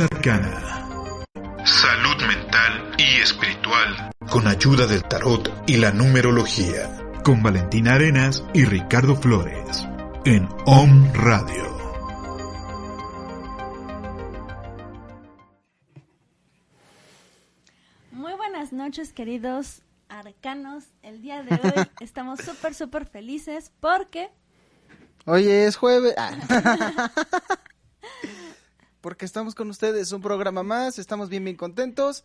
Arcana. Salud mental y espiritual. Con ayuda del tarot y la numerología. Con Valentina Arenas y Ricardo Flores. En OM Radio. Muy buenas noches, queridos arcanos. El día de hoy estamos súper, súper felices porque... Hoy es jueves. Ah. porque estamos con ustedes, un programa más, estamos bien, bien contentos.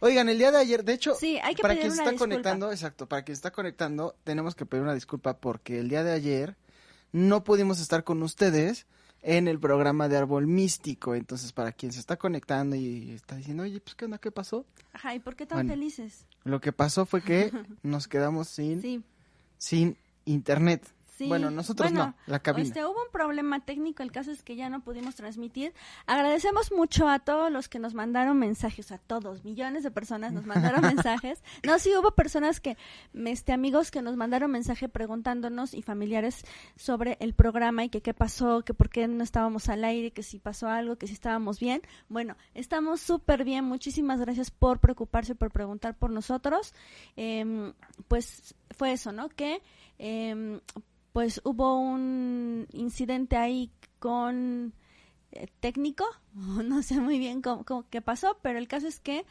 Oigan, el día de ayer, de hecho, Sí, hay que para quien se una está disculpa. conectando, exacto, para quien se está conectando, tenemos que pedir una disculpa porque el día de ayer no pudimos estar con ustedes en el programa de Árbol Místico. Entonces, para quien se está conectando y está diciendo, oye, pues, ¿qué onda? ¿Qué pasó? Ajá, ¿y por qué tan Bueno. felices? Lo que pasó fue que nos quedamos sin, Sí, sin internet. Sí. Bueno, nosotros Bueno, no, la cabina. Este, hubo un problema técnico, el caso es que ya no pudimos transmitir. Agradecemos mucho a todos los que nos mandaron mensajes, a todos, millones de personas nos mandaron mensajes. No, sí hubo personas que, este, amigos que nos mandaron mensaje preguntándonos y familiares sobre el programa y que qué pasó, que por qué no estábamos al aire, que si pasó algo, que si estábamos bien. Bueno, estamos súper bien. Muchísimas gracias por preocuparse, por preguntar por nosotros. Em, pues fue eso, ¿no? Que em, pues hubo un incidente ahí con eh, técnico, no sé muy bien cómo, qué pasó, pero el caso es que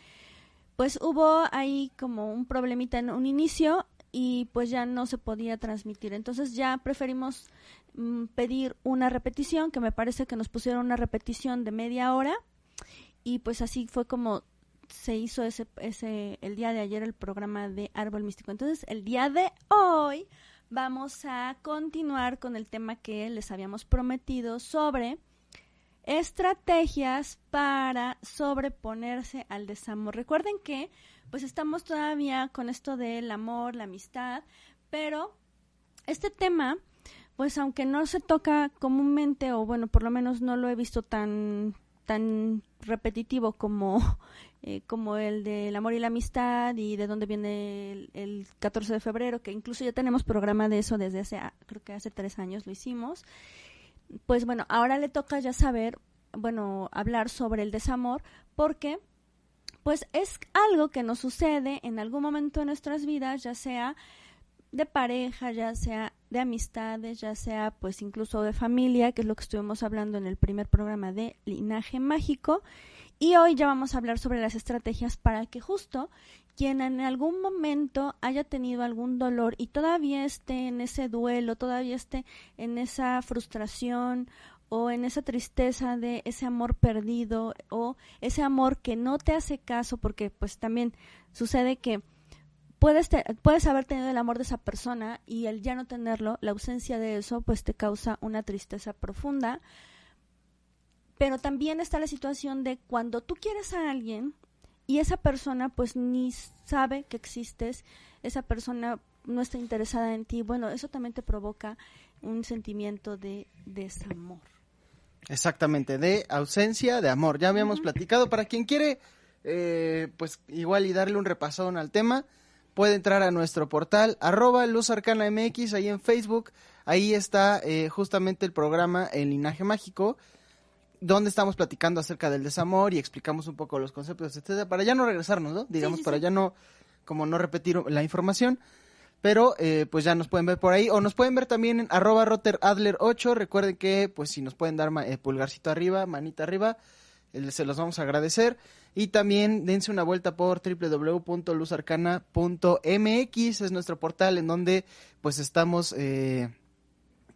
pues hubo ahí como un problemita en un inicio y pues ya no se podía transmitir. Entonces ya preferimos mm, pedir una repetición, que me parece que nos pusieron una repetición de media hora y pues así fue como se hizo ese, ese el día de ayer el programa de Árbol Místico. Entonces el día de hoy vamos a continuar con el tema que les habíamos prometido sobre estrategias para sobreponerse al desamor. Recuerden que pues estamos todavía con esto del amor, la amistad, pero este tema pues aunque no se toca comúnmente o bueno, por lo menos no lo he visto tan tan repetitivo como eh, como el del amor y la amistad y de dónde viene el, el 14 de febrero, que incluso ya tenemos programa de eso desde hace, ah, creo que hace tres años lo hicimos. Pues bueno, ahora le toca ya saber, bueno, hablar sobre el desamor, porque pues es algo que nos sucede en algún momento de nuestras vidas, ya sea de pareja, ya sea de amistades, ya sea pues incluso de familia, que es lo que estuvimos hablando en el primer programa de Linaje Mágico. Y hoy ya vamos a hablar sobre las estrategias para que justo quien en algún momento haya tenido algún dolor y todavía esté en ese duelo, todavía esté en esa frustración o en esa tristeza de ese amor perdido o ese amor que no te hace caso porque pues también sucede que puedes, te- puedes haber tenido el amor de esa persona y el ya no tenerlo, la ausencia de eso, pues te causa una tristeza profunda. Pero también está la situación de cuando tú quieres a alguien y esa persona pues ni sabe que existes, esa persona no está interesada en ti, bueno, eso también te provoca un sentimiento de desamor. Exactamente, de ausencia de amor. Ya habíamos platicado. Para quien quiere, eh, pues igual y darle un repasón al tema, puede entrar a nuestro portal, arroba Luz Arcana MX, ahí en Facebook. Ahí está eh, justamente el programa El Linaje Mágico, donde estamos platicando acerca del desamor y explicamos un poco los conceptos, etcétera, para ya no regresarnos, ¿no? Digamos, sí, para sí. ya no, como no repetir la información. Pero eh, pues ya nos pueden ver por ahí o nos pueden ver también en arroba roteradler8. Recuerden que pues si nos pueden dar eh, pulgarcito arriba, manita arriba, eh, se los vamos a agradecer. Y también dense una vuelta por www.luzarcana.mx, es nuestro portal en donde pues estamos, eh,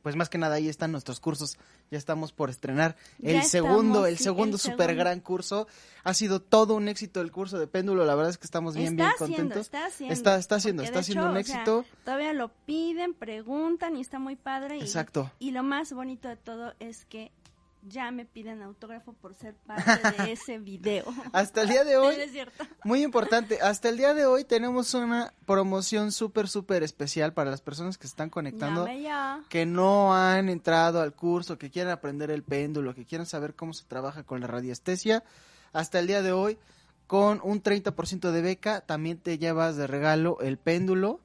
pues más que nada ahí están nuestros cursos. Ya estamos por estrenar el segundo, el sí, segundo el super gran curso. Ha sido todo un éxito el curso de péndulo, la verdad es que estamos bien, está bien haciendo, contentos. está haciendo. Está, está haciendo, está haciendo hecho, un o sea, éxito. todavía lo piden, preguntan y está muy padre. y- Exacto. Y lo más bonito de todo es que ya me piden autógrafo por ser parte de ese video. Hasta el día de hoy, es cierto. Muy importante, hasta el día de hoy tenemos una promoción súper, súper especial para las personas que se están conectando, ya. que no han entrado al curso, que quieren aprender el péndulo, que quieren saber cómo se trabaja con la radiestesia. Hasta el día de hoy, con un 30% de beca, también te llevas de regalo el péndulo.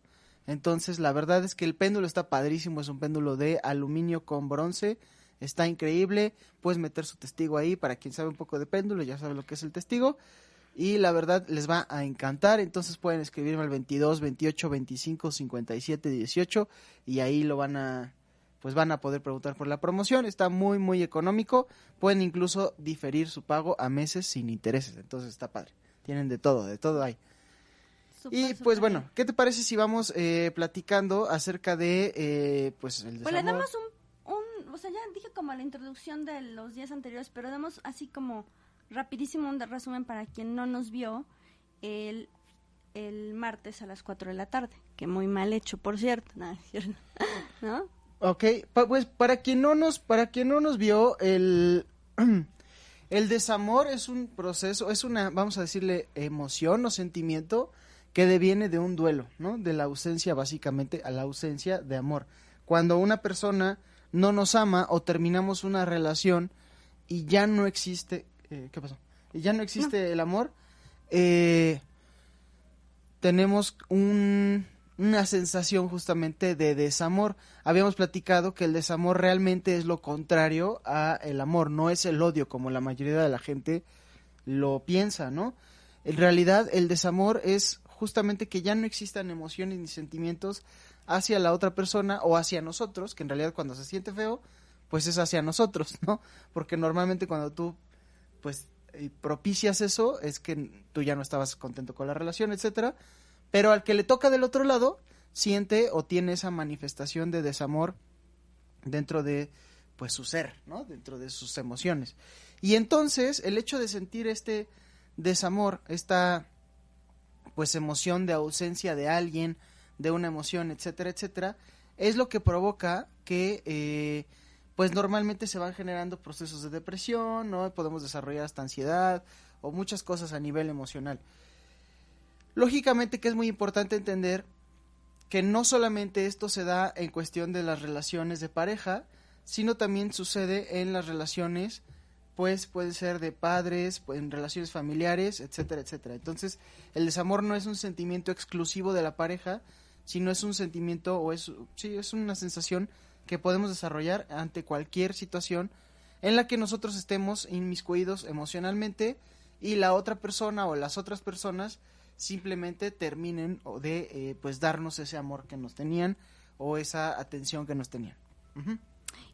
Entonces, la verdad es que el péndulo está padrísimo, es un péndulo de aluminio con bronce. Está increíble, puedes meter su testigo ahí para quien sabe un poco de péndulo, ya sabe lo que es el testigo y la verdad les va a encantar. Entonces pueden escribirme al 22 28 25 57 18 y ahí lo van a pues van a poder preguntar por la promoción. Está muy muy económico. Pueden incluso diferir su pago a meses sin intereses. Entonces está padre. Tienen de todo, de todo hay. Y pues bueno. ¿qué te parece si vamos eh, platicando acerca de eh, pues el Pues le desamor? damos un, o sea, ya dije como la introducción de los días anteriores, pero damos así como rapidísimo un resumen para quien no nos vio el, el martes a las 4 de la tarde, que muy mal hecho, por cierto, nada, ¿no? Ok, pa- pues para quien no nos, para quien no nos vio, el, el desamor es un proceso, es una, vamos a decirle, emoción o sentimiento que deviene de un duelo, ¿no? De la ausencia, básicamente, a la ausencia de amor. Cuando una persona no nos ama o terminamos una relación y ya no existe, eh, ¿qué pasó? Y ya no existe el amor, eh, tenemos un, una sensación justamente de desamor. Habíamos platicado que el desamor realmente es lo contrario a el amor, no es el odio como la mayoría de la gente lo piensa, ¿no? En realidad el desamor es justamente que ya no existan emociones ni sentimientos hacia la otra persona o hacia nosotros, que en realidad cuando se siente feo, pues es hacia nosotros, ¿no? Porque normalmente cuando tú pues eh, propicias eso es que tú ya no estabas contento con la relación, etcétera, pero al que le toca del otro lado siente o tiene esa manifestación de desamor dentro de pues su ser, ¿no? Dentro de sus emociones. Y entonces el hecho de sentir este desamor, esta pues emoción de ausencia de alguien, de una emoción, etcétera, etcétera, es lo que provoca que eh, pues normalmente se van generando procesos de depresión, ¿no? Podemos desarrollar hasta ansiedad o muchas cosas a nivel emocional. Lógicamente que es muy importante entender que no solamente esto se da en cuestión de las relaciones de pareja, sino también sucede en las relaciones, pues puede ser de padres, pues, en relaciones familiares, etcétera, etcétera. Entonces, el desamor no es un sentimiento exclusivo de la pareja, sino es un sentimiento o es, sí, es una sensación que podemos desarrollar ante cualquier situación en la que nosotros estemos inmiscuidos emocionalmente y la otra persona o las otras personas simplemente terminen de eh, pues darnos ese amor que nos tenían o esa atención que nos tenían.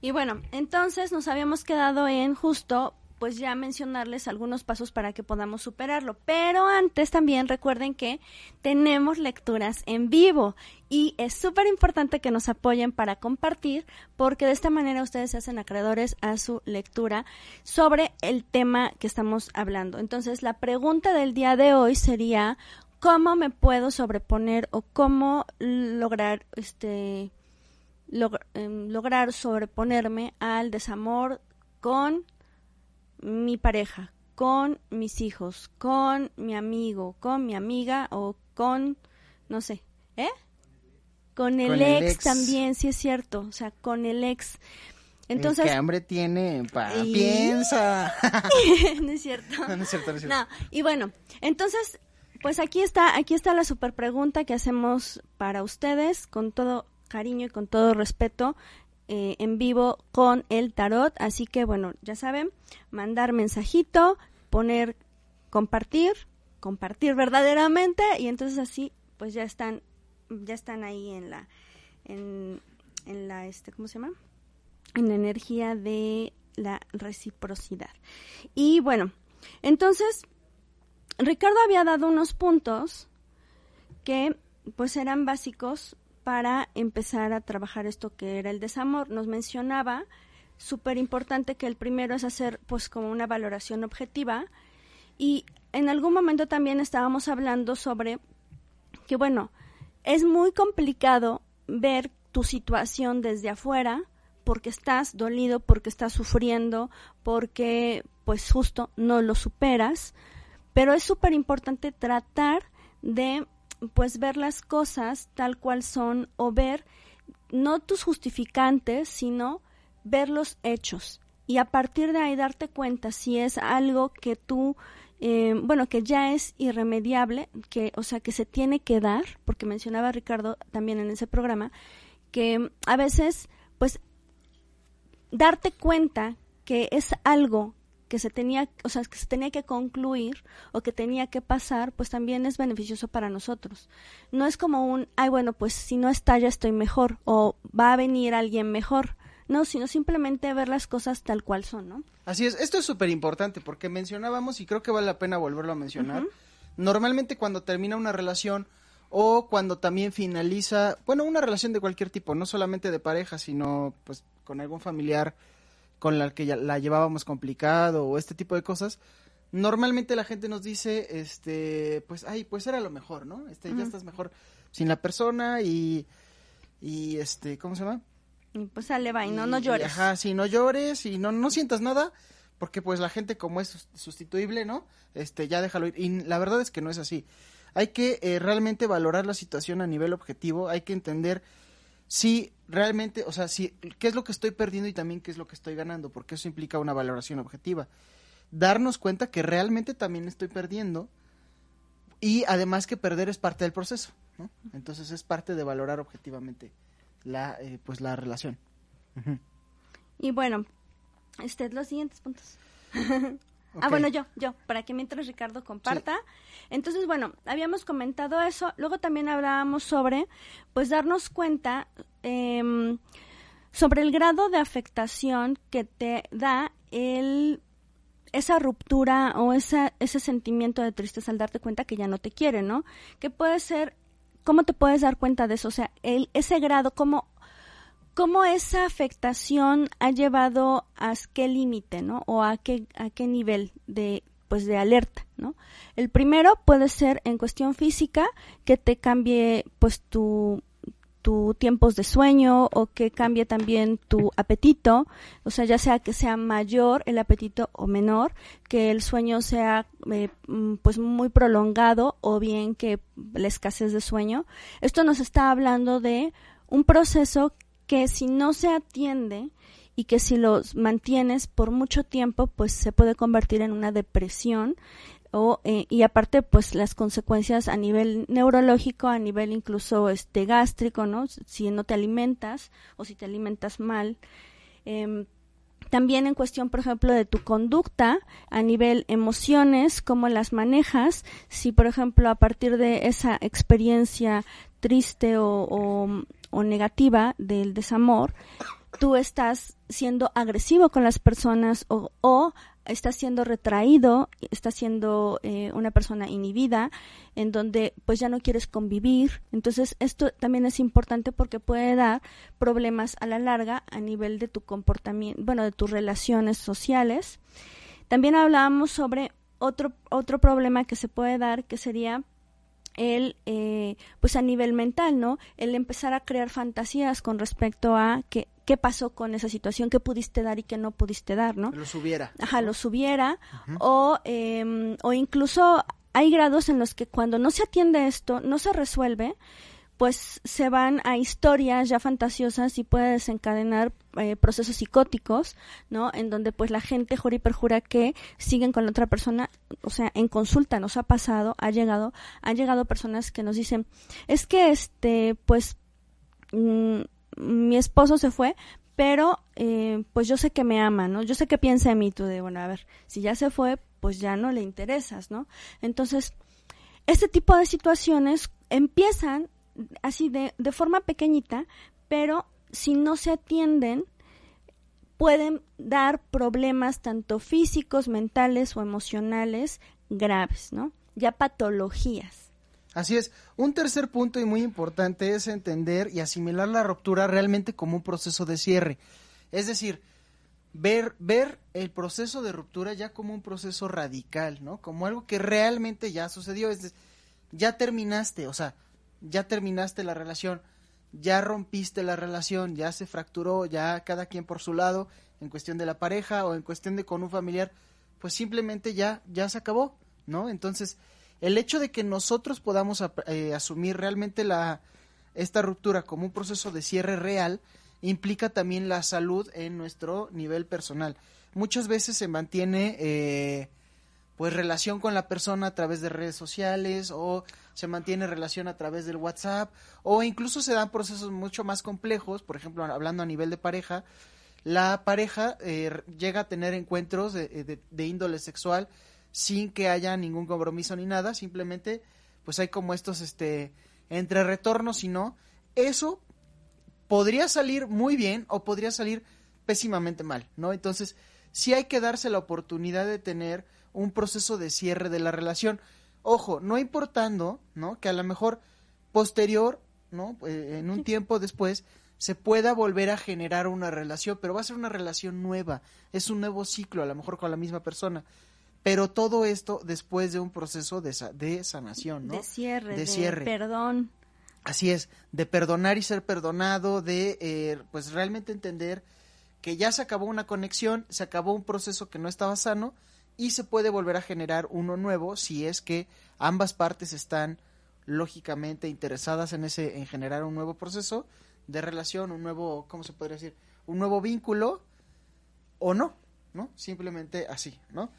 Y bueno, entonces nos habíamos quedado en justo pues ya mencionarles algunos pasos para que podamos superarlo. Pero antes también recuerden que tenemos lecturas en vivo y es súper importante que nos apoyen para compartir porque de esta manera ustedes se hacen acreedores a su lectura sobre el tema que estamos hablando. Entonces la pregunta del día de hoy sería ¿cómo me puedo sobreponer o cómo lograr este log- em, lograr sobreponerme al desamor con mi pareja, con mis hijos, con mi amigo, con mi amiga o con, no sé, ¿eh? Con el, Con el ex, ex. también, sí es cierto, o sea, con el ex. Entonces, ¿Qué hambre tiene? Pa, Y- piensa. no es cierto. no, no es cierto, no es cierto. No, y bueno, entonces, pues aquí está, aquí está la super pregunta que hacemos para ustedes con todo cariño y con todo respeto eh, en vivo con el tarot. Así que bueno, ya saben, mandar mensajito, poner compartir, compartir verdaderamente y entonces así pues ya están, ya están ahí en la, en, en la, este, ¿cómo se llama? En la energía de la reciprocidad. Y bueno, entonces, Ricardo había dado unos puntos que pues eran básicos para empezar a trabajar esto que era el desamor. Nos mencionaba súper importante que el primero es hacer pues como una valoración objetiva y en algún momento también estábamos hablando sobre que bueno, es muy complicado ver tu situación desde afuera porque estás dolido, porque estás sufriendo, porque pues justo no lo superas, pero es súper importante tratar de pues ver las cosas tal cual son o ver no tus justificantes, sino ver los hechos. Y a partir de ahí darte cuenta si es algo que tú eh, bueno que ya es irremediable que o sea que se tiene que dar porque mencionaba Ricardo también en ese programa que a veces pues darte cuenta que es algo que se tenía, o sea, que se tenía que concluir o que tenía que pasar, pues también es beneficioso para nosotros. No es como un, ay, bueno, pues si no está ya estoy mejor o va a venir alguien mejor. No, sino simplemente ver las cosas tal cual son, ¿no? Así es, esto es súper importante porque mencionábamos y creo que vale la pena volverlo a mencionar. Normalmente cuando termina una relación o cuando también finaliza, bueno, una relación de cualquier tipo, no solamente de pareja, sino pues con algún familiar con la que ya la llevábamos complicado o este tipo de cosas, normalmente la gente nos dice, este, pues, ay, pues era lo mejor, ¿no? Este, ya estás mejor sin la persona y, y este, ¿cómo se llama? pues sale, va, y no, no llores. ajá, sí, no llores y no, no sientas nada, porque pues la gente como es sustituible, ¿no? Este, ya déjalo ir. Y la verdad es que no es así. Hay que eh, realmente valorar la situación a nivel objetivo, hay que entender si realmente, o sea, si, qué es lo que estoy perdiendo y también qué es lo que estoy ganando, porque eso implica una valoración objetiva. Darnos cuenta que realmente también estoy perdiendo y además que perder es parte del proceso, ¿no? Entonces es parte de valorar objetivamente la, eh, pues la relación. Y bueno, este, los siguientes puntos. Ah, bueno, yo, yo, para que mientras Ricardo comparta. Entonces, bueno, habíamos comentado eso. Luego también hablábamos sobre, pues, darnos cuenta em, sobre el grado de afectación que te da el esa ruptura o esa, ese sentimiento de tristeza al darte cuenta que ya no te quiere, ¿no? Que puede ser, ¿cómo te puedes dar cuenta de eso? O sea, el, ese grado, ¿cómo, cómo esa afectación ha llevado a qué límite, ¿no? O a qué, a qué nivel de, pues, de alerta, ¿no? El primero puede ser en cuestión física, que te cambie, pues, tu tu tiempos de sueño o que cambie también tu apetito, o sea, ya sea que sea mayor el apetito o menor, que el sueño sea eh, mm, pues muy prolongado o bien que la escasez de sueño. Esto nos está hablando de un proceso que si no se atiende y que si los mantienes por mucho tiempo, pues se puede convertir en una depresión eh, y aparte pues las consecuencias a nivel neurológico, a nivel incluso este gástrico, ¿no? Si no te alimentas o si te alimentas mal. Em, también en cuestión, por ejemplo, de tu conducta a nivel emociones, cómo las manejas, si por ejemplo a partir de esa experiencia triste o, o negativa del desamor, tú estás siendo agresivo con las personas o, o está siendo retraído, está siendo eh, una persona inhibida, en donde pues ya no quieres convivir. Entonces esto también es importante porque puede dar problemas a la larga a nivel de tu comportamiento, bueno, de tus relaciones sociales. También hablábamos sobre otro, otro problema que se puede dar, que sería el, eh, pues a nivel mental, ¿no? El empezar a crear fantasías con respecto a que qué pasó con esa situación, qué pudiste dar y qué no pudiste dar, ¿no? Lo subiera. Ajá, lo subiera. o, eh, o incluso hay grados en los que cuando no se atiende esto, no se resuelve, pues se van a historias ya fantasiosas y puede desencadenar eh, procesos psicóticos, ¿no? En donde pues la gente jura y perjura que siguen con la otra persona, o sea, en consulta nos ha pasado, ha llegado, han llegado personas que nos dicen, es que este, pues, mm, mi esposo se fue, pero eh, pues yo sé que me ama, ¿no? Yo sé que piensa en mí, tú de, bueno, a ver, si ya se fue, pues ya no le interesas, ¿no? Entonces, este tipo de situaciones empiezan así de, de forma pequeñita, pero si no se atienden, pueden dar problemas tanto físicos, mentales o emocionales graves, ¿no? ya patologías. Así es. Un tercer punto y muy importante es entender y asimilar la ruptura realmente como un proceso de cierre. Es decir, ver, ver el proceso de ruptura ya como un proceso radical, ¿no? Como algo que realmente ya sucedió. Es ya terminaste, o sea, ya terminaste la relación, ya rompiste la relación, ya se fracturó, ya cada quien por su lado, en cuestión de la pareja o en cuestión de con un familiar, pues simplemente ya, ya se acabó, ¿no? Entonces, el hecho de que nosotros podamos eh, asumir realmente la, esta ruptura como un proceso de cierre real, implica también la salud en nuestro nivel personal. Muchas veces se mantiene eh, pues relación con la persona a través de redes sociales o se mantiene relación a través del WhatsApp o incluso se dan procesos mucho más complejos, por ejemplo, hablando a nivel de pareja, la pareja eh, llega a tener encuentros de, de, índole sexual sin que haya ningún compromiso ni nada, simplemente pues hay como estos este entre retornos y no, eso podría salir muy bien o podría salir pésimamente mal, ¿no? Entonces, sí hay que darse la oportunidad de tener un proceso de cierre de la relación. Ojo, no importando, ¿no? Que a lo mejor posterior, ¿no? Eh, en un tiempo después se pueda volver a generar una relación, pero va a ser una relación nueva, es un nuevo ciclo, a lo mejor con la misma persona. Pero todo esto después de un proceso de, de sanación, ¿no? De cierre, de, cierre. perdón. Así es, de perdonar y ser perdonado, de eh, pues realmente entender que ya se acabó una conexión, se acabó un proceso que no estaba sano y se puede volver a generar uno nuevo si es que ambas partes están lógicamente interesadas en ese en generar un nuevo proceso de relación, un nuevo, ¿cómo se podría decir? Un nuevo vínculo o no, ¿no? Simplemente así, ¿no?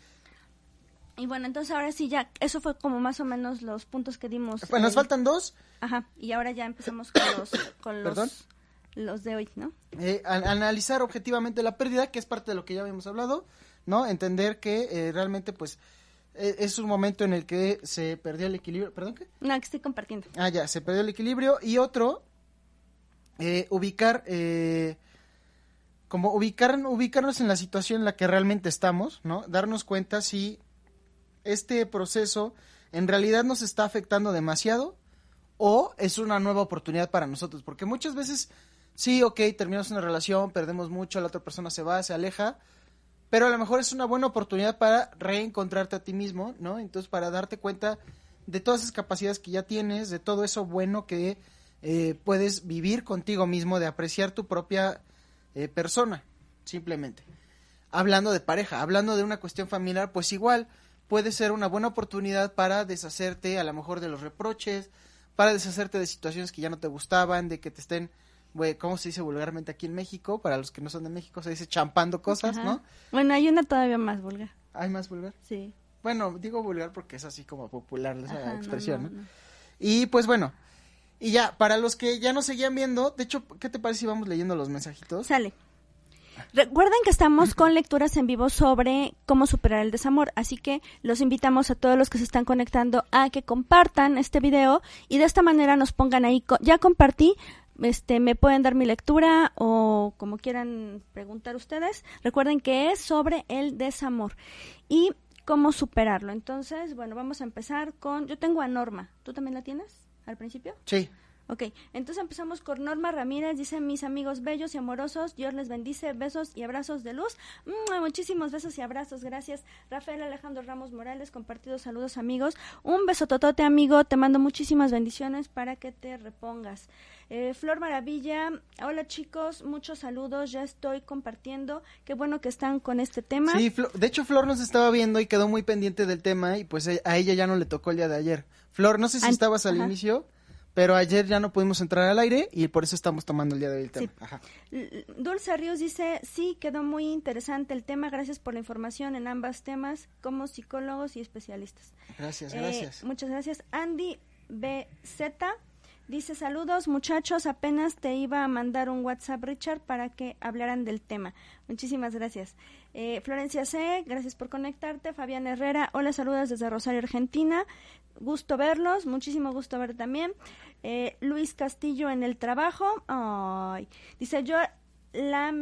Y bueno, entonces ahora sí ya, eso fue como más o menos los puntos que dimos. Pues nos faltan dos. Ajá, y ahora ya empezamos con los, con los, los de hoy, ¿no? Eh, analizar objetivamente la pérdida, que es parte de lo que ya habíamos hablado, ¿no? Entender que eh, realmente, pues, eh, es un momento en el que se perdió el equilibrio. ¿Perdón qué? No, que estoy compartiendo. Ah, ya, se perdió el equilibrio. Y otro, ubicar, como ubicar, ubicarnos en la situación en la que realmente estamos, ¿no? Darnos cuenta si este proceso en realidad nos está afectando demasiado o es una nueva oportunidad para nosotros, porque muchas veces sí, ok, terminamos una relación, perdemos mucho, la otra persona se va, se aleja, pero a lo mejor es una buena oportunidad para reencontrarte a ti mismo, ¿no? Entonces, para darte cuenta de todas esas capacidades que ya tienes, de todo eso bueno que eh, puedes vivir contigo mismo, de apreciar tu propia eh, persona, simplemente. Hablando de pareja, hablando de una cuestión familiar, pues igual, puede ser una buena oportunidad para deshacerte a lo mejor de los reproches, para deshacerte de situaciones que ya no te gustaban, de que te estén, güey, ¿cómo se dice vulgarmente aquí en México? Para los que no son de México se dice champando cosas, ¿no? Bueno, hay una todavía más vulgar. ¿Hay más vulgar? Sí. Bueno, digo vulgar porque es así como popular esa expresión, no, Y pues bueno, y ya, para los que ya no seguían viendo, de hecho, ¿qué te parece si vamos leyendo los mensajitos? Sale. Recuerden que estamos con lecturas en vivo sobre cómo superar el desamor, así que los invitamos a todos los que se están conectando a que compartan este video y de esta manera nos pongan ahí, ya compartí, este, me pueden dar mi lectura o como quieran preguntar ustedes. Recuerden que es sobre el desamor y cómo superarlo. Entonces, bueno, vamos a empezar con, yo tengo a Norma, ¿tú también la tienes al principio? Sí. Ok, entonces empezamos con Norma Ramírez, dice mis amigos bellos y amorosos, Dios les bendice, besos y abrazos de luz. muchísimos besos y abrazos, gracias. Rafael Alejandro Ramos Morales, compartidos saludos amigos. Un beso totote amigo, te mando muchísimas bendiciones para que te repongas. Eh, Flor Maravilla, hola chicos, muchos saludos, ya estoy compartiendo, qué bueno que están con este tema. Sí, de hecho Flor nos estaba viendo y quedó muy pendiente del tema y pues a ella ya no le tocó el día de ayer. Flor, no sé si estabas al inicio pero ayer ya no pudimos entrar al aire y por eso estamos tomando el día de hoy el tema. Dulce Ríos dice, sí, quedó muy interesante el tema, gracias por la información en ambos temas como psicólogos y especialistas. Gracias, eh, gracias. Muchas gracias. Andy BZ dice, saludos muchachos, apenas te iba a mandar un WhatsApp Richard para que hablaran del tema. Muchísimas gracias. Eh, Florencia C., gracias por conectarte. Fabián Herrera, hola, saludos desde Rosario, Argentina. Gusto verlos, muchísimo gusto ver también. Eh, Luis Castillo en el trabajo. Ay, dice, yo la,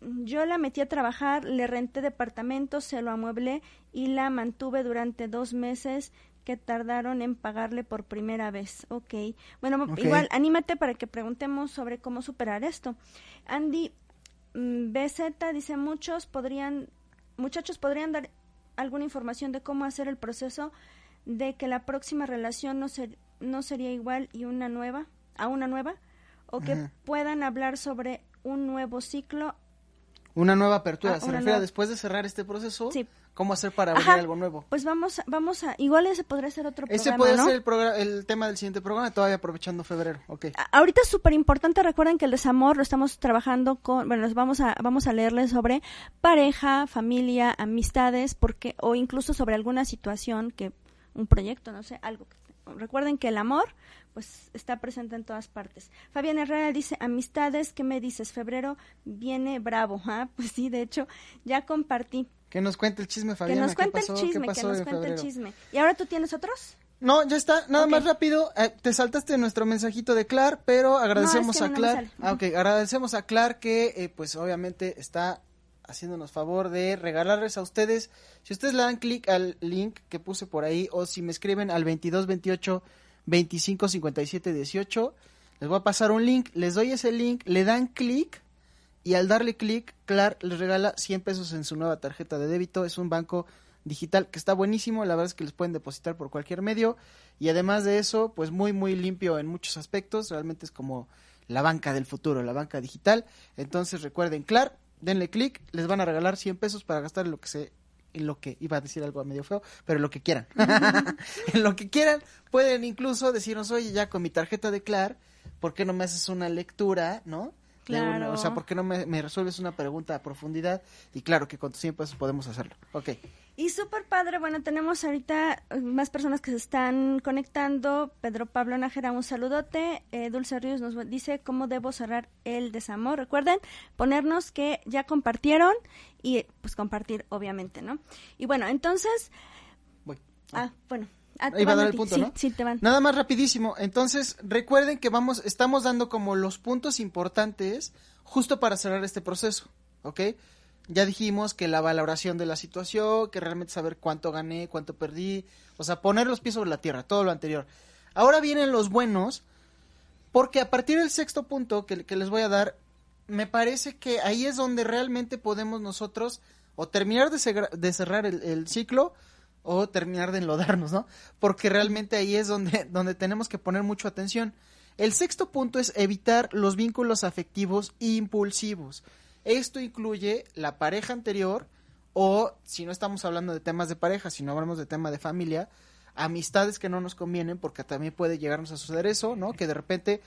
yo la metí a trabajar, le renté departamento, se lo amueblé y la mantuve durante dos meses que tardaron en pagarle por primera vez. Ok. Bueno, igual, anímate para que preguntemos sobre cómo superar esto. Andy mm, BZ dice, muchos podrían, muchachos podrían dar alguna información de cómo hacer el proceso de que la próxima relación no, ser, no sería igual y una nueva, a una nueva, o que puedan hablar sobre un nuevo ciclo. Una nueva apertura, ah, se refiere después de cerrar este proceso. ¿Cómo hacer para abrir algo nuevo? Pues vamos, vamos a, igual ese podría ser otro programa, Ese puede ser el, el tema del siguiente programa, todavía aprovechando febrero, ok. ahorita es súper importante, recuerden que el desamor lo estamos trabajando con, bueno, vamos a, vamos a leerles sobre pareja, familia, amistades, porque, o incluso sobre alguna situación que, un proyecto, no sé, algo. Recuerden que el amor, pues, está presente en todas partes. Fabián Herrera dice, amistades, ¿qué me dices? Febrero viene bravo, ¿ah? Pues sí, de hecho, ya compartí que nos cuente el chisme, Fabián. Que nos cuente el chisme, que nos cuente el chisme. ¿Y ahora tú tienes otros? No, ya está. Nada más rápido. Eh, te saltaste nuestro mensajito de Clar, pero agradecemos a Clar. Ah, ok. Agradecemos a Clar que, eh, pues, obviamente está haciéndonos favor de regalarles a ustedes. Si ustedes le dan clic al link que puse por ahí o si me escriben al 2228 25 57 18, les voy a pasar un link. Les doy ese link, le dan clic y al darle clic, Clar les regala 100 pesos en su nueva tarjeta de débito. Es un banco digital que está buenísimo, la verdad es que les pueden depositar por cualquier medio y además de eso, pues muy muy limpio en muchos aspectos, realmente es como la banca del futuro, la banca digital. Entonces recuerden, Clar, denle clic, les van a regalar 100 pesos para gastar en lo que se en lo que iba a decir algo medio feo, pero en lo que quieran. en lo que quieran, pueden incluso decirnos, "Oye, ya con mi tarjeta de Clar, ¿por qué no me haces una lectura, no?" Claro. o sea, ¿por qué no me, resuelves una pregunta a profundidad? Y claro que con tus 100 pesos podemos hacerlo. Ok. Y súper padre, bueno, tenemos ahorita eh, más personas que se están conectando. Pedro Pablo Nájera, un saludote. Eh, Dulce Ríos nos dice cómo debo cerrar el desamor. Recuerden ponernos que ya compartieron y pues compartir, obviamente, ¿no? Y bueno, entonces... Voy. Ah, bueno. Ah, Ahí va a dar el punto, ¿no? Sí, te van. Nada más rapidísimo. Entonces, recuerden que vamos, estamos dando como los puntos importantes justo para cerrar este proceso, ¿ok? Ya dijimos que la valoración de la situación, que realmente saber cuánto gané, cuánto perdí, o sea, poner los pies sobre la tierra, todo lo anterior. Ahora vienen los buenos, porque a partir del sexto punto que, les voy a dar, me parece que ahí es donde realmente podemos nosotros o terminar de, cerrar el ciclo o terminar de enlodarnos, ¿no? Porque realmente ahí es donde, donde tenemos que poner mucha atención. El sexto punto es evitar los vínculos afectivos impulsivos. Esto incluye la pareja anterior o, si no estamos hablando de temas de pareja, si no hablamos de tema de familia, amistades que no nos convienen, porque también puede llegarnos a suceder eso, ¿no? Que de repente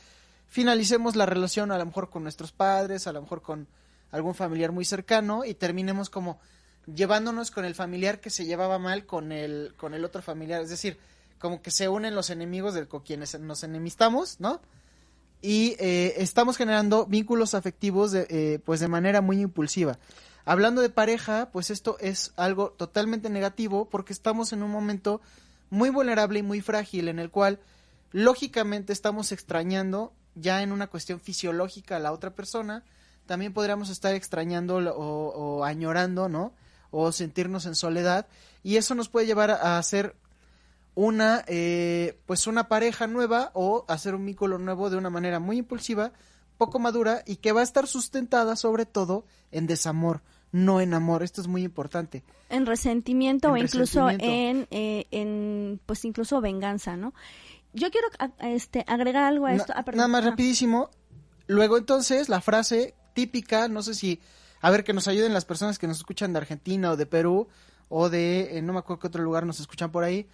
finalicemos la relación a lo mejor con nuestros padres, a lo mejor con algún familiar muy cercano y terminemos como llevándonos con el familiar que se llevaba mal con el, con el otro familiar. Es decir, como que se unen los enemigos de con quienes nos enemistamos, ¿no? Y eh, estamos generando vínculos afectivos de, eh, pues de manera muy impulsiva. Hablando de pareja, pues esto es algo totalmente negativo porque estamos en un momento muy vulnerable y muy frágil en el cual lógicamente estamos extrañando ya en una cuestión fisiológica a la otra persona, también podríamos estar extrañando o, o añorando, ¿no? o sentirnos en soledad y eso nos puede llevar a hacer una eh, pues una pareja nueva o hacer un vínculo nuevo de una manera muy impulsiva poco madura y que va a estar sustentada sobre todo en desamor no en amor. Esto es muy importante. En resentimiento o incluso en, eh, en pues incluso venganza no yo quiero este agregar algo a esto. Ah, nada más ah. rapidísimo. Luego entonces la frase típica no sé si a ver, que nos ayuden las personas que nos escuchan de Argentina o de Perú o de, eh, no me acuerdo qué otro lugar nos escuchan por ahí,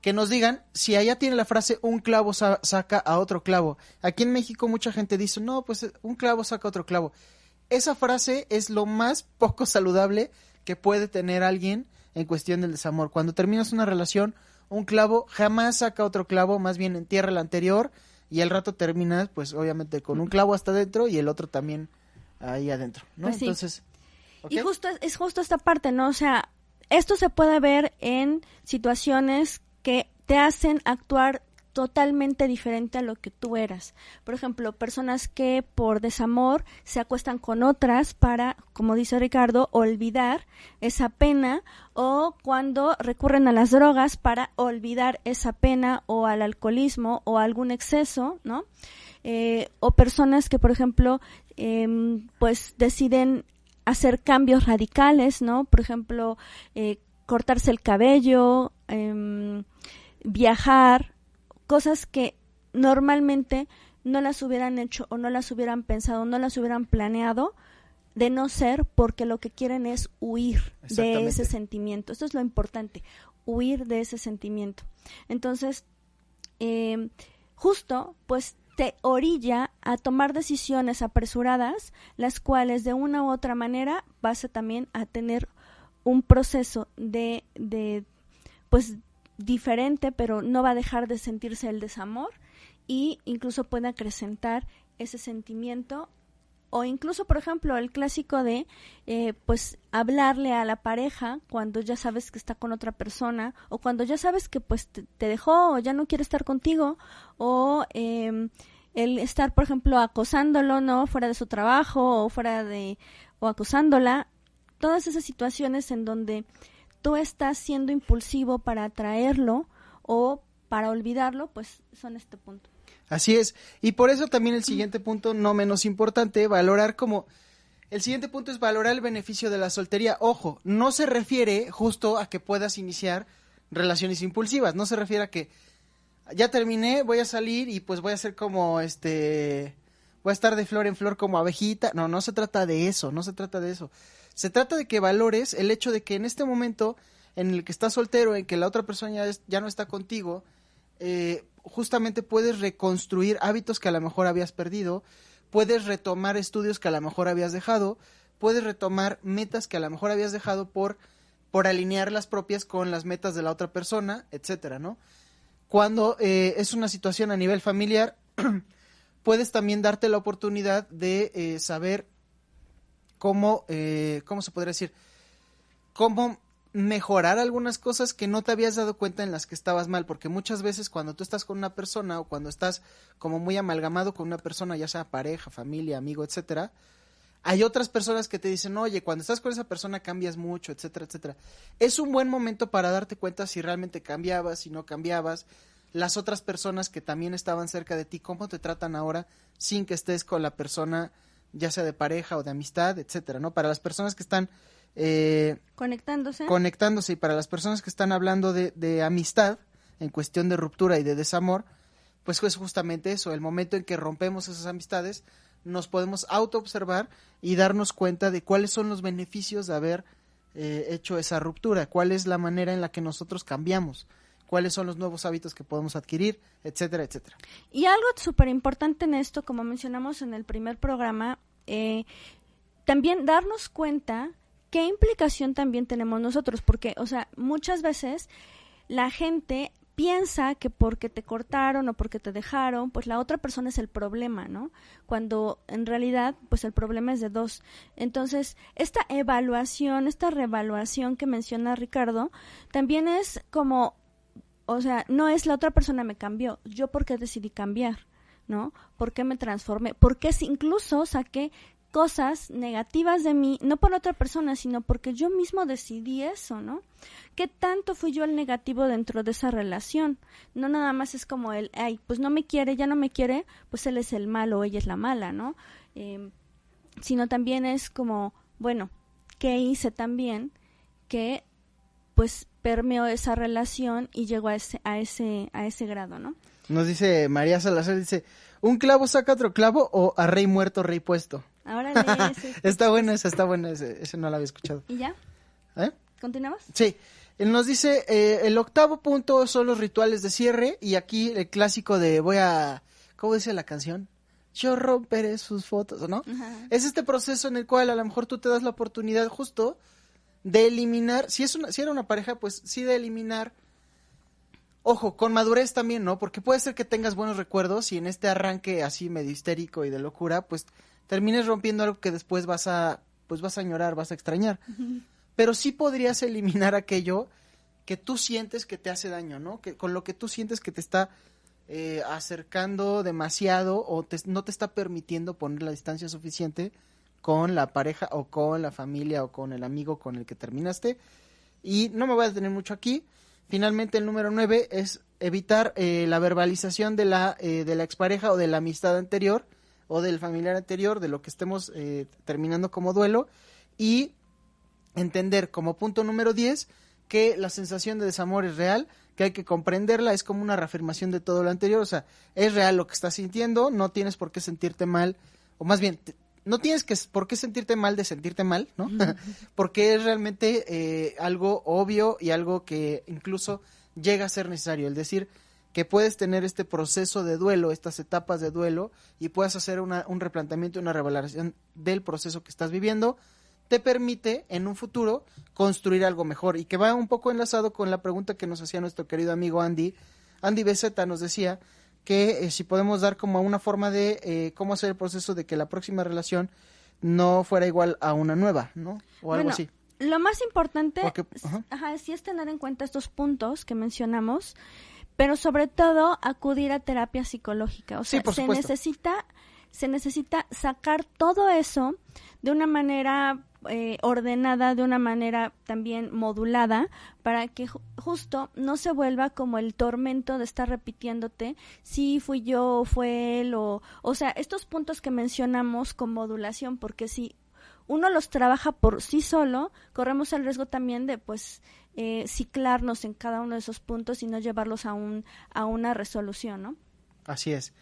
que nos digan si allá tiene la frase un clavo saca a otro clavo. Aquí en México mucha gente dice, no, pues un clavo saca a otro clavo. Esa frase es lo más poco saludable que puede tener alguien en cuestión del desamor. Cuando terminas una relación, un clavo jamás saca otro clavo, más bien entierra el anterior y al rato terminas, pues obviamente con un clavo hasta adentro y el otro también ahí adentro, ¿no? Pues Entonces, y justo es justo esta parte, ¿no? O sea, esto se puede ver en situaciones que te hacen actuar totalmente diferente a lo que tú eras. Por ejemplo, personas que por desamor se acuestan con otras para, como dice Ricardo, olvidar esa pena o cuando recurren a las drogas para olvidar esa pena o al alcoholismo o algún exceso, ¿no? Eh, o personas que, por ejemplo, em, pues deciden hacer cambios radicales, ¿no? Por ejemplo, eh, cortarse el cabello, em, viajar, cosas que normalmente no las hubieran hecho o no las hubieran pensado, no las hubieran planeado, de no ser porque lo que quieren es huir de ese sentimiento. Esto es lo importante, huir de ese sentimiento. Entonces, em, justo, pues te orilla a tomar decisiones apresuradas, las cuales de una u otra manera vas a también a tener un proceso de, de pues diferente, pero no va a dejar de sentirse el desamor y incluso puede acrecentar ese sentimiento o incluso por ejemplo el clásico de eh, pues hablarle a la pareja cuando ya sabes que está con otra persona o cuando ya sabes que pues te, dejó o ya no quiere estar contigo o em, el estar por ejemplo acosándolo no fuera de su trabajo o fuera de o acosándola. Todas esas situaciones en donde tú estás siendo impulsivo para atraerlo o para olvidarlo, pues son este punto. Así es. Y por eso también el siguiente punto, no menos importante, valorar como... El siguiente punto es valorar el beneficio de la soltería. Ojo, no se refiere justo a que puedas iniciar relaciones impulsivas. No se refiere a que ya terminé, voy a salir y pues voy a ser como este... Voy a estar de flor en flor como abejita. No, no se trata de eso, no se trata de eso. Se trata de que valores el hecho de que en este momento en el que estás soltero, en que la otra persona ya, no está contigo, eh, justamente puedes reconstruir hábitos que a lo mejor habías perdido, puedes retomar estudios que a lo mejor habías dejado, puedes retomar metas que a lo mejor habías dejado por, por alinear las propias con las metas de la otra persona, etcétera, ¿no? Cuando eh, es una situación a nivel familiar, puedes también darte la oportunidad de eh, saber cómo, eh, ¿cómo se podría decir? Cómo mejorar algunas cosas que no te habías dado cuenta en las que estabas mal, porque muchas veces cuando tú estás con una persona o cuando estás como muy amalgamado con una persona, ya sea pareja, familia, amigo, etcétera, hay otras personas que te dicen, oye, cuando estás con esa persona cambias mucho, etcétera, etcétera. Es un buen momento para darte cuenta si realmente cambiabas, si no cambiabas, las otras personas que también estaban cerca de ti, cómo te tratan ahora sin que estés con la persona ya sea de pareja o de amistad, etcétera, ¿no? Para las personas que están eh, conectándose. Conectándose y para las personas que están hablando de, de amistad en cuestión de ruptura y de desamor, pues es justamente eso, el momento en que rompemos esas amistades, nos podemos auto-observar y darnos cuenta de cuáles son los beneficios de haber eh, hecho esa ruptura, cuál es la manera en la que nosotros cambiamos, cuáles son los nuevos hábitos que podemos adquirir, etcétera, etcétera. Y algo súper importante en esto, como mencionamos en el primer programa, eh, también darnos cuenta qué implicación también tenemos nosotros, porque, o sea, muchas veces la gente piensa que porque te cortaron o porque te dejaron, pues la otra persona es el problema, ¿no? Cuando en realidad, pues el problema es de dos. Entonces, esta evaluación, esta reevaluación que menciona Ricardo, también es como o sea, no es la otra persona me cambió, yo porque decidí cambiar, ¿no? ¿Por qué me transformé? Porque incluso saqué cosas negativas de mí, no por otra persona, sino porque yo mismo decidí eso, ¿no? ¿Qué tanto fui yo el negativo dentro de esa relación? No nada más es como el, ay, pues no me quiere, ya no me quiere, pues él es el malo, ella es la mala, ¿no? Em, sino también es como, bueno, ¿qué hice también que pues permeó esa relación y llegó a ese, a ese, a ese grado, ¿no? Nos dice María Salazar, dice, ¿un clavo saca otro clavo o a rey muerto, rey puesto? Ahora está buena esa, está buena ese, ese no la había escuchado. ¿Y ya? ¿Eh? ¿Continuamos? Sí. Él nos dice, eh, el octavo punto son los rituales de cierre y aquí el clásico de voy a, ¿cómo dice la canción? Yo romperé sus fotos, ¿no? Es este proceso en el cual a lo mejor tú te das la oportunidad justo de eliminar, si es una, si era una pareja, pues sí de eliminar, ojo, con madurez también, ¿no? Porque puede ser que tengas buenos recuerdos y en este arranque así medio histérico y de locura, pues termines rompiendo algo que después vas a, pues vas a añorar, vas a extrañar. Pero sí podrías eliminar aquello que tú sientes que te hace daño, ¿no? Que con lo que tú sientes que te está eh, acercando demasiado o no te está permitiendo poner la distancia suficiente con la pareja o con la familia o con el amigo con el que terminaste. Y no me voy a detener mucho aquí. Finalmente el número nueve es evitar eh, la verbalización de la, eh, de la expareja o de la amistad anterior o del familiar anterior, de lo que estemos eh, terminando como duelo. Y entender como punto número 10 que la sensación de desamor es real, que hay que comprenderla, es como una reafirmación de todo lo anterior, o sea, es real lo que estás sintiendo, no tienes por qué sentirte mal, o más bien, no tienes que por qué sentirte mal de sentirte mal, ¿no? Porque es realmente eh, algo obvio y algo que incluso llega a ser necesario. El decir que puedes tener este proceso de duelo, estas etapas de duelo, y puedas hacer una, un replanteamiento, una revelación del proceso que estás viviendo, te permite en un futuro construir algo mejor. Y que va un poco enlazado con la pregunta que nos hacía nuestro querido amigo Andy. Andy Beceta nos decía que eh, si podemos dar como una forma de eh, cómo hacer el proceso de que la próxima relación no fuera igual a una nueva, ¿no? O algo así. Lo más importante ajá. sí es tener en cuenta estos puntos que mencionamos, pero sobre todo acudir a terapia psicológica. O sea, se necesita se necesita sacar todo eso de una manera eh, ordenada de una manera también modulada para que justo no se vuelva como el tormento de estar repitiéndote si fui yo, fue él o o sea, estos puntos que mencionamos con modulación porque si uno los trabaja por sí solo, corremos el riesgo también de pues eh, ciclarnos en cada uno de esos puntos y no llevarlos a un a una resolución, ¿no? Así es.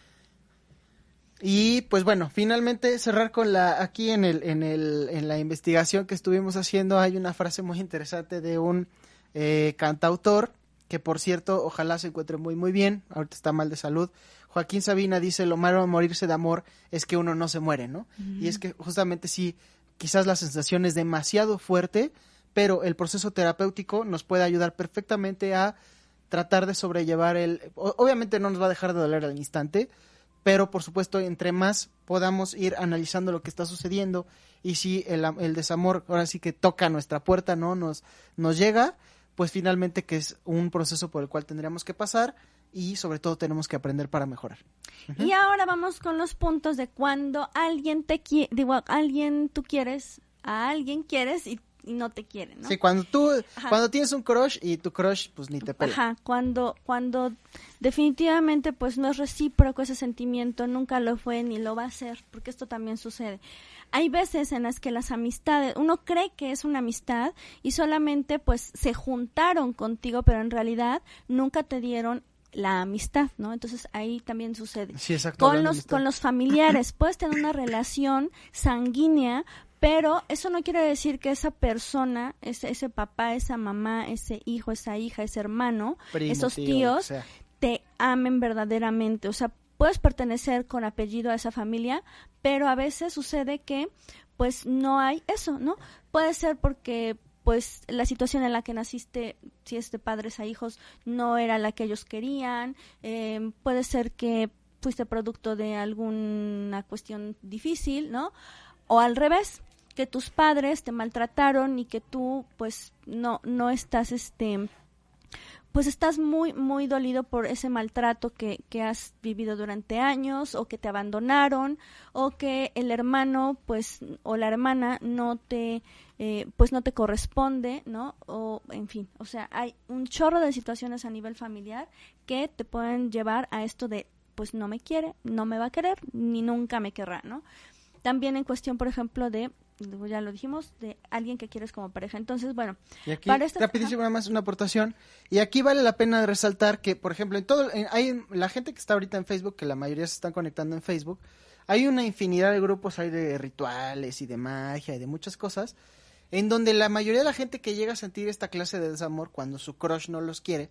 Y pues bueno, finalmente cerrar con la aquí en el en el en la investigación que estuvimos haciendo hay una frase muy interesante de un eh, cantautor que por cierto ojalá se encuentre muy muy bien, ahorita está mal de salud. Joaquín Sabina dice lo malo de morirse de amor es que uno no se muere, ¿no? Y es que justamente sí, quizás la sensación es demasiado fuerte, pero el proceso terapéutico nos puede ayudar perfectamente a tratar de sobrellevar el obviamente no nos va a dejar de doler al instante, pero por supuesto entre más podamos ir analizando lo que está sucediendo y si el, el desamor ahora sí que toca nuestra puerta, ¿no? Nos, nos llega, pues finalmente que es un proceso por el cual tendríamos que pasar y sobre todo tenemos que aprender para mejorar. Y ahora vamos con los puntos de cuando alguien te quiere, digo, alguien tú quieres, a alguien quieres y y no te quieren, ¿no? Sí, cuando tú, cuando tienes un crush y tu crush pues ni te pela. Ajá, cuando, cuando definitivamente pues no es recíproco ese sentimiento, nunca lo fue ni lo va a ser, porque esto también sucede. Hay veces en las que las amistades, uno cree que es una amistad y solamente pues se juntaron contigo, pero en realidad nunca te dieron la amistad, ¿no? Entonces ahí también sucede. Sí, exacto, con los con los familiares puedes tener una relación sanguínea, pero eso no quiere decir que esa persona, ese, ese papá, esa mamá, ese hijo, esa hija, ese hermano, esos tíos, te amen verdaderamente. O sea, puedes pertenecer con apellido a esa familia, pero a veces sucede que pues no hay eso, ¿no? Puede ser porque pues la situación en la que naciste, si es de padres a hijos, no era la que ellos querían, eh, puede ser que fuiste producto de alguna cuestión difícil, ¿no? O al revés, que tus padres te maltrataron y que tú pues no no estás este pues estás muy muy dolido por ese maltrato que, que has vivido durante años o que te abandonaron o que el hermano pues o la hermana no te eh, pues no te corresponde no o en fin o sea hay un chorro de situaciones a nivel familiar que te pueden llevar a esto de pues no me quiere no me va a querer ni nunca me querrá no también en cuestión por ejemplo de ya lo dijimos, de alguien que quieres como pareja. Entonces, bueno, y aquí, para rapidísimo nada más una aportación. Y aquí vale la pena resaltar que, por ejemplo, en todo, hay la gente que está ahorita en Facebook, que la mayoría se están conectando en Facebook, hay una infinidad de grupos, hay de rituales y de magia y de muchas cosas, en donde la mayoría de la gente que llega a sentir esta clase de desamor cuando su crush no los quiere,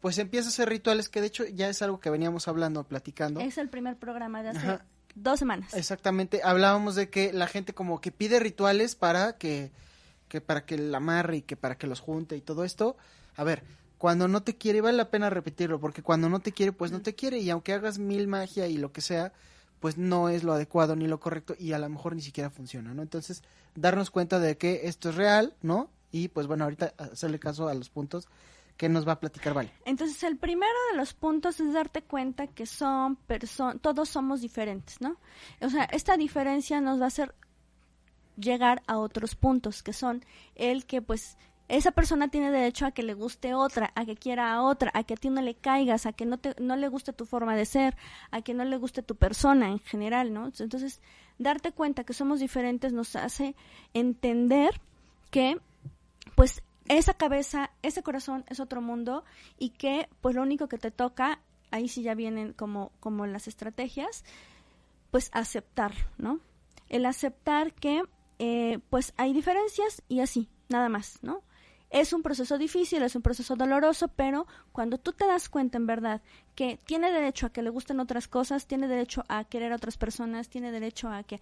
pues empieza a hacer rituales que de hecho ya es algo que veníamos hablando, platicando. Es el primer programa de hace dos semanas. Exactamente, hablábamos de que la gente como que pide rituales para que, que para que la amarre y que para que los junte y todo esto. A ver, cuando no te quiere vale la pena repetirlo, porque cuando no te quiere, pues no te quiere y aunque hagas mil magia y lo que sea, pues no es lo adecuado ni lo correcto y a lo mejor ni siquiera funciona, ¿no? Entonces, darnos cuenta de que esto es real, ¿no? Y pues bueno, ahorita hacerle caso a los puntos ¿Qué nos va a platicar Vale? Entonces, el primero de los puntos es darte cuenta que son personas, todos somos diferentes, ¿no? O sea, esta diferencia nos va a hacer llegar a otros puntos, que son el que, pues, esa persona tiene derecho a que le guste otra, a que quiera a otra, a que a ti no le caigas, a que no, te, no le guste tu forma de ser, a que no le guste tu persona en general, ¿no? Entonces, darte cuenta que somos diferentes nos hace entender que, pues, esa cabeza, ese corazón es otro mundo y que pues lo único que te toca, ahí sí ya vienen como, como las estrategias, pues aceptar, ¿no? El aceptar que eh, pues hay diferencias y así, nada más, ¿no? Es un proceso difícil, es un proceso doloroso, pero cuando tú te das cuenta en verdad que tiene derecho a que le gusten otras cosas, tiene derecho a querer a otras personas, tiene derecho a que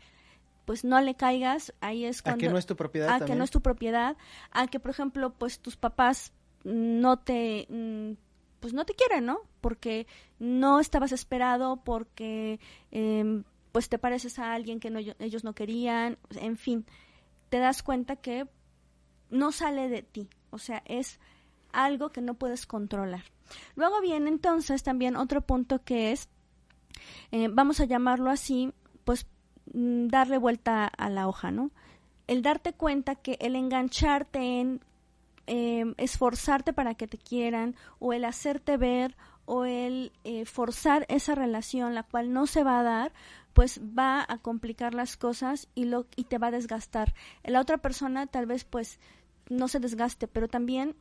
pues no le caigas, ahí es cuando... A que no es tu propiedad. A que no es tu propiedad, a que por ejemplo pues tus papás no te... Mm, pues no te quieren, ¿no? Porque no estabas esperado, porque em, pues te pareces a alguien que no, ellos no querían, en fin, te das cuenta que no sale de ti, o sea, es algo que no puedes controlar. Luego viene entonces también otro punto que es, eh, vamos a llamarlo así, pues darle vuelta a la hoja, ¿no? El darte cuenta que el engancharte en em, esforzarte para que te quieran o el hacerte ver o el eh, forzar esa relación la cual no se va a dar pues va a complicar las cosas y lo y te va a desgastar la otra persona tal vez pues no se desgaste pero también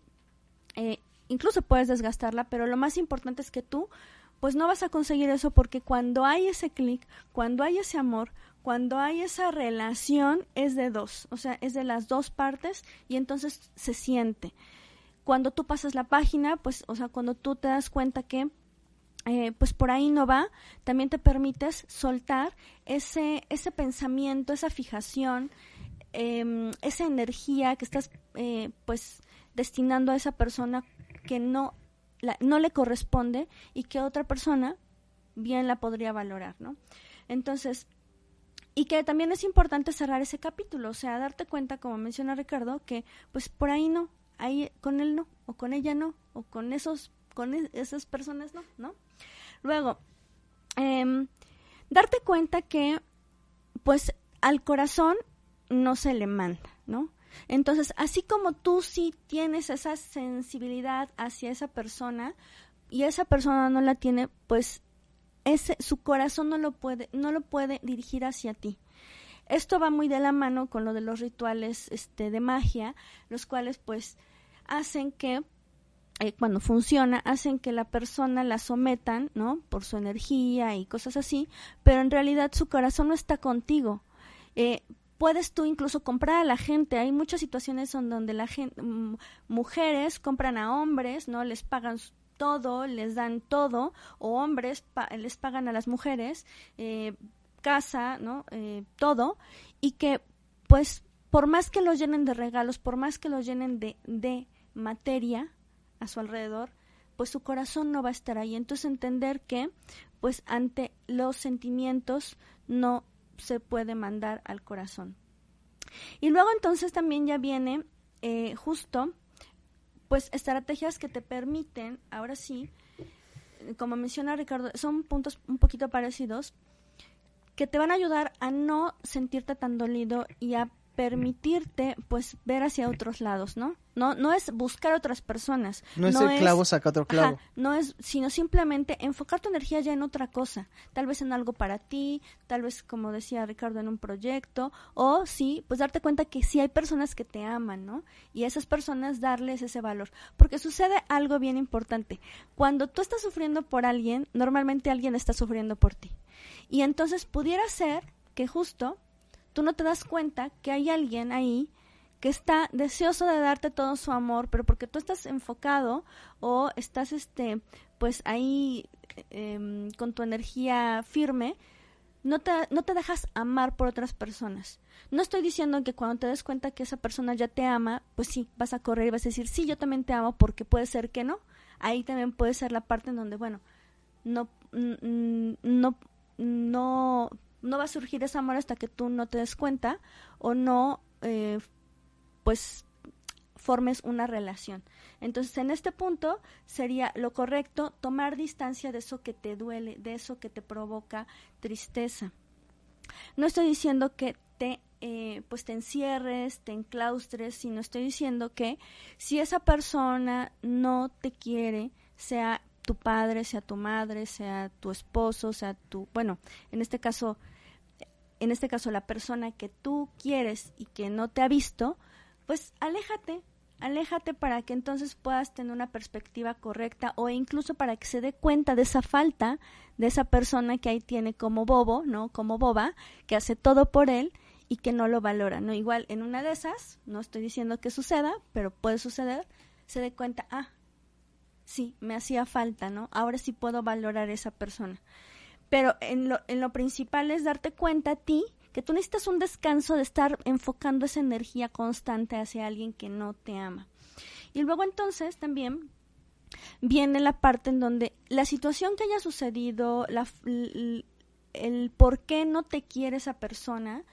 eh, incluso puedes desgastarla pero lo más importante es que tú pues no vas a conseguir eso porque cuando hay ese clic cuando hay ese amor cuando hay esa relación es de dos, o sea, es de las dos partes y entonces se siente. Cuando tú pasas la página, pues, o sea, cuando tú te das cuenta que eh, pues por ahí no va, también te permites soltar ese, ese pensamiento, esa fijación, em, esa energía que estás eh, pues destinando a esa persona que no, no le corresponde y que otra persona bien la podría valorar, ¿no? Entonces, y que también es importante cerrar ese capítulo, o sea, darte cuenta, como menciona Ricardo, que pues por ahí no, ahí con él no, o con ella no, o con esos, con e, esas personas no, ¿no? Luego, em, darte cuenta que pues al corazón no se le manda, ¿no? Entonces, así como tú sí tienes esa sensibilidad hacia esa persona y esa persona no la tiene, pues ese, su corazón no lo puede, no lo puede dirigir hacia ti. Esto va muy de la mano con lo de los rituales este, de magia, los cuales pues hacen que eh, cuando funciona, hacen que la persona la sometan, ¿no? Por su energía y cosas así, pero en realidad su corazón no está contigo. Eh, puedes tú incluso comprar a la gente. Hay muchas situaciones en donde la gente, mujeres compran a hombres, ¿no? Les pagan todo, les dan todo, o hombres les pagan a las mujeres, eh, casa, ¿no? Eh, todo, y que pues por más que los llenen de regalos, por más que los llenen de, de materia a su alrededor, pues su corazón no va a estar ahí. Entonces entender que pues ante los sentimientos no se puede mandar al corazón. Y luego entonces también ya viene eh, justo pues estrategias que te permiten, ahora sí, como menciona Ricardo, son puntos un poquito parecidos, que te van a ayudar a no sentirte tan dolido y a permitirte pues ver hacia otros lados, ¿no? No no es buscar otras personas. No es el clavo saca otro clavo. no es sino simplemente enfocar tu energía ya en otra cosa, tal vez en algo para ti, tal vez como decía Ricardo en un proyecto o sí, pues darte cuenta que sí hay personas que te aman, ¿no? Y a esas personas darles ese valor, porque sucede algo bien importante. Cuando tú estás sufriendo por alguien, normalmente alguien está sufriendo por ti. Y entonces pudiera ser que justo tú no te das cuenta que hay alguien ahí que está deseoso de darte todo su amor, pero porque tú estás enfocado o estás, este, pues ahí em, con tu energía firme, no te, no te dejas amar por otras personas. No estoy diciendo que cuando te des cuenta que esa persona ya te ama, pues sí, vas a correr y vas a decir, sí, yo también te amo, porque puede ser que no. Ahí también puede ser la parte en donde, bueno, no, no, no no va a surgir ese amor hasta que tú no te des cuenta o no, eh, pues, formes una relación. Entonces, en este punto sería lo correcto tomar distancia de eso que te duele, de eso que te provoca tristeza. No estoy diciendo que te eh, pues te encierres, te enclaustres, sino estoy diciendo que si esa persona no te quiere, sea tu padre, sea tu madre, sea tu esposo, sea tu, bueno, en este caso, en este caso la persona que tú quieres y que no te ha visto, pues aléjate, aléjate para que entonces puedas tener una perspectiva correcta o incluso para que se dé cuenta de esa falta de esa persona que ahí tiene como bobo, ¿no? Como boba, que hace todo por él y que no lo valora, ¿no? Igual en una de esas, no estoy diciendo que suceda, pero puede suceder, se dé cuenta, ah, sí, me hacía falta, ¿no? Ahora sí puedo valorar a esa persona. Pero en lo, en lo principal es darte cuenta a ti que tú necesitas un descanso de estar enfocando esa energía constante hacia alguien que no te ama. Y luego entonces también viene la parte en donde la situación que haya sucedido, la, el, el por qué no te quiere esa persona,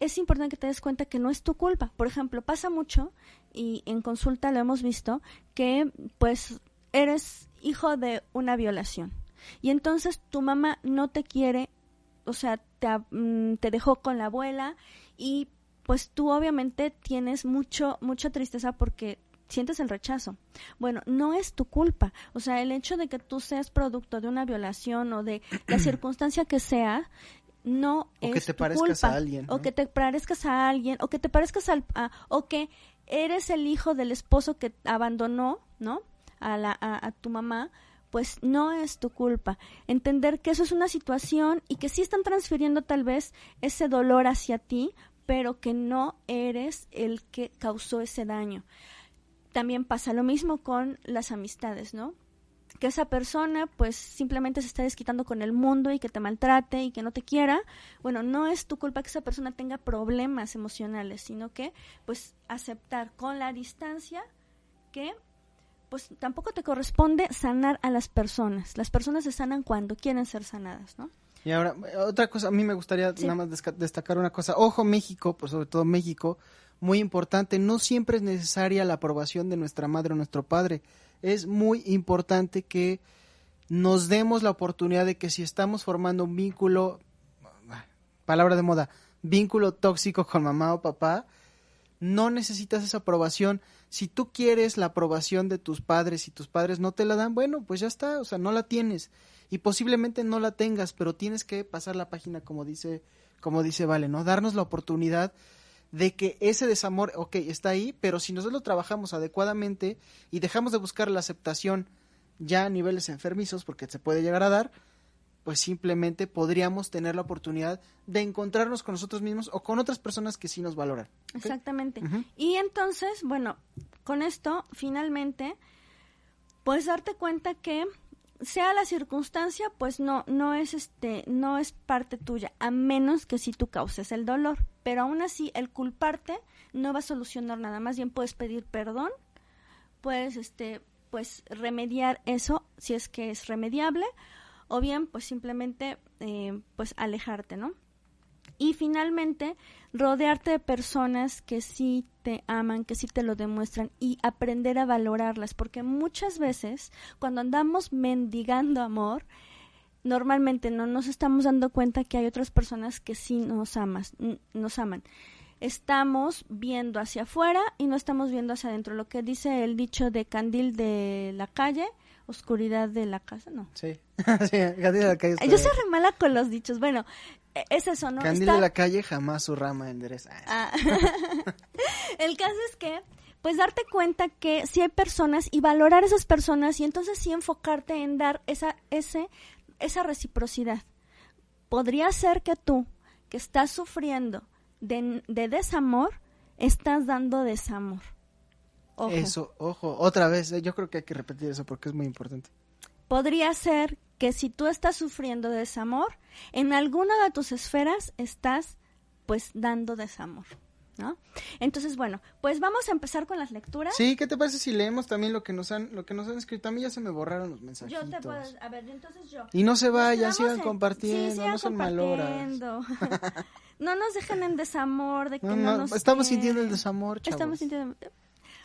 es importante que te des cuenta que no es tu culpa. Por ejemplo, pasa mucho, y en consulta lo hemos visto, que pues eres hijo de una violación. Y entonces tu mamá no te quiere, o sea, te, mm, te dejó con la abuela y pues tú obviamente tienes mucho, mucha tristeza porque sientes el rechazo. Bueno, no es tu culpa. O sea, el hecho de que tú seas producto de una violación o de la circunstancia que sea, no o es que te tu parezcas culpa. a alguien, O que te parezcas a alguien, o que te parezcas al... a- o que eres el hijo del esposo que abandonó, ¿no? A, la, a, a tu mamá, pues no es tu culpa. Entender que eso es una situación y que sí están transfiriendo tal vez ese dolor hacia ti, pero que no eres el que causó ese daño. También pasa lo mismo con las amistades, ¿no? que esa persona pues simplemente se está desquitando con el mundo y que te maltrate y que no te quiera, bueno, no es tu culpa que esa persona tenga problemas emocionales, sino que pues aceptar con la distancia que pues tampoco te corresponde sanar a las personas. Las personas se sanan cuando quieren ser sanadas, ¿no? Y ahora, otra cosa, a mí me gustaría Sí. nada más destacar una cosa. Ojo, México, pues sobre todo México, muy importante, no siempre es necesaria la aprobación de nuestra madre o nuestro padre. Es muy importante que nos demos la oportunidad de que si estamos formando un vínculo, palabra de moda, vínculo tóxico con mamá o papá, no necesitas esa aprobación. Si tú quieres la aprobación de tus padres y tus padres no te la dan, bueno, pues ya está, o sea, no la tienes y posiblemente no la tengas, pero tienes que pasar la página como dice como dice Vale, ¿no? Darnos la oportunidad de que ese desamor, ok, está ahí, pero si nosotros lo trabajamos adecuadamente y dejamos de buscar la aceptación ya a niveles enfermizos, porque se puede llegar a dar, pues simplemente podríamos tener la oportunidad de encontrarnos con nosotros mismos o con otras personas que sí nos valoran. Exactamente. Y entonces, bueno, con esto, finalmente, puedes darte cuenta que sea la circunstancia, pues no, no es este, no es parte tuya, a menos que si tú causes el dolor. Pero aún así, el culparte no va a solucionar nada. Más bien puedes pedir perdón, puedes este, pues remediar eso si es que es remediable, o bien, pues simplemente, eh, pues alejarte, ¿no? Y finalmente, rodearte de personas que sí te aman, que sí te lo demuestran y aprender a valorarlas, porque muchas veces cuando andamos mendigando amor, normalmente no nos estamos dando cuenta que hay otras personas que sí nos amas, nos aman. Estamos viendo hacia afuera y no estamos viendo hacia adentro. Lo que dice el dicho de candil de la calle, oscuridad de la casa, no. Sí, sí, Candil de la calle. Yo soy re mala con los dichos. Bueno, e- es eso, ¿no? Candil Está- de la calle jamás su rama endereza. Ah, el caso es que, pues darte cuenta que sí hay personas y valorar esas personas y entonces sí enfocarte en dar esa, ese, esa reciprocidad. Podría ser que tú, que estás sufriendo de, de desamor, estás dando desamor. Ojo. Eso, ojo, otra vez, eh, yo creo que hay que repetir eso porque es muy importante. Podría ser que si tú estás sufriendo de desamor, en alguna de tus esferas estás pues dando desamor, ¿no? Entonces, bueno, pues vamos a empezar con las lecturas. Sí, ¿qué te parece si leemos también lo que nos han, lo que nos han escrito? A mí ya se me borraron los Yo mensajitos. te puedo, a ver, entonces yo. Y no se vayan, sigan en- compartiendo, sí, sigan no son maloras. no nos dejen en desamor de que No, no, no, nos estamos sintiendo el desamor, chavos. Estamos sintiendo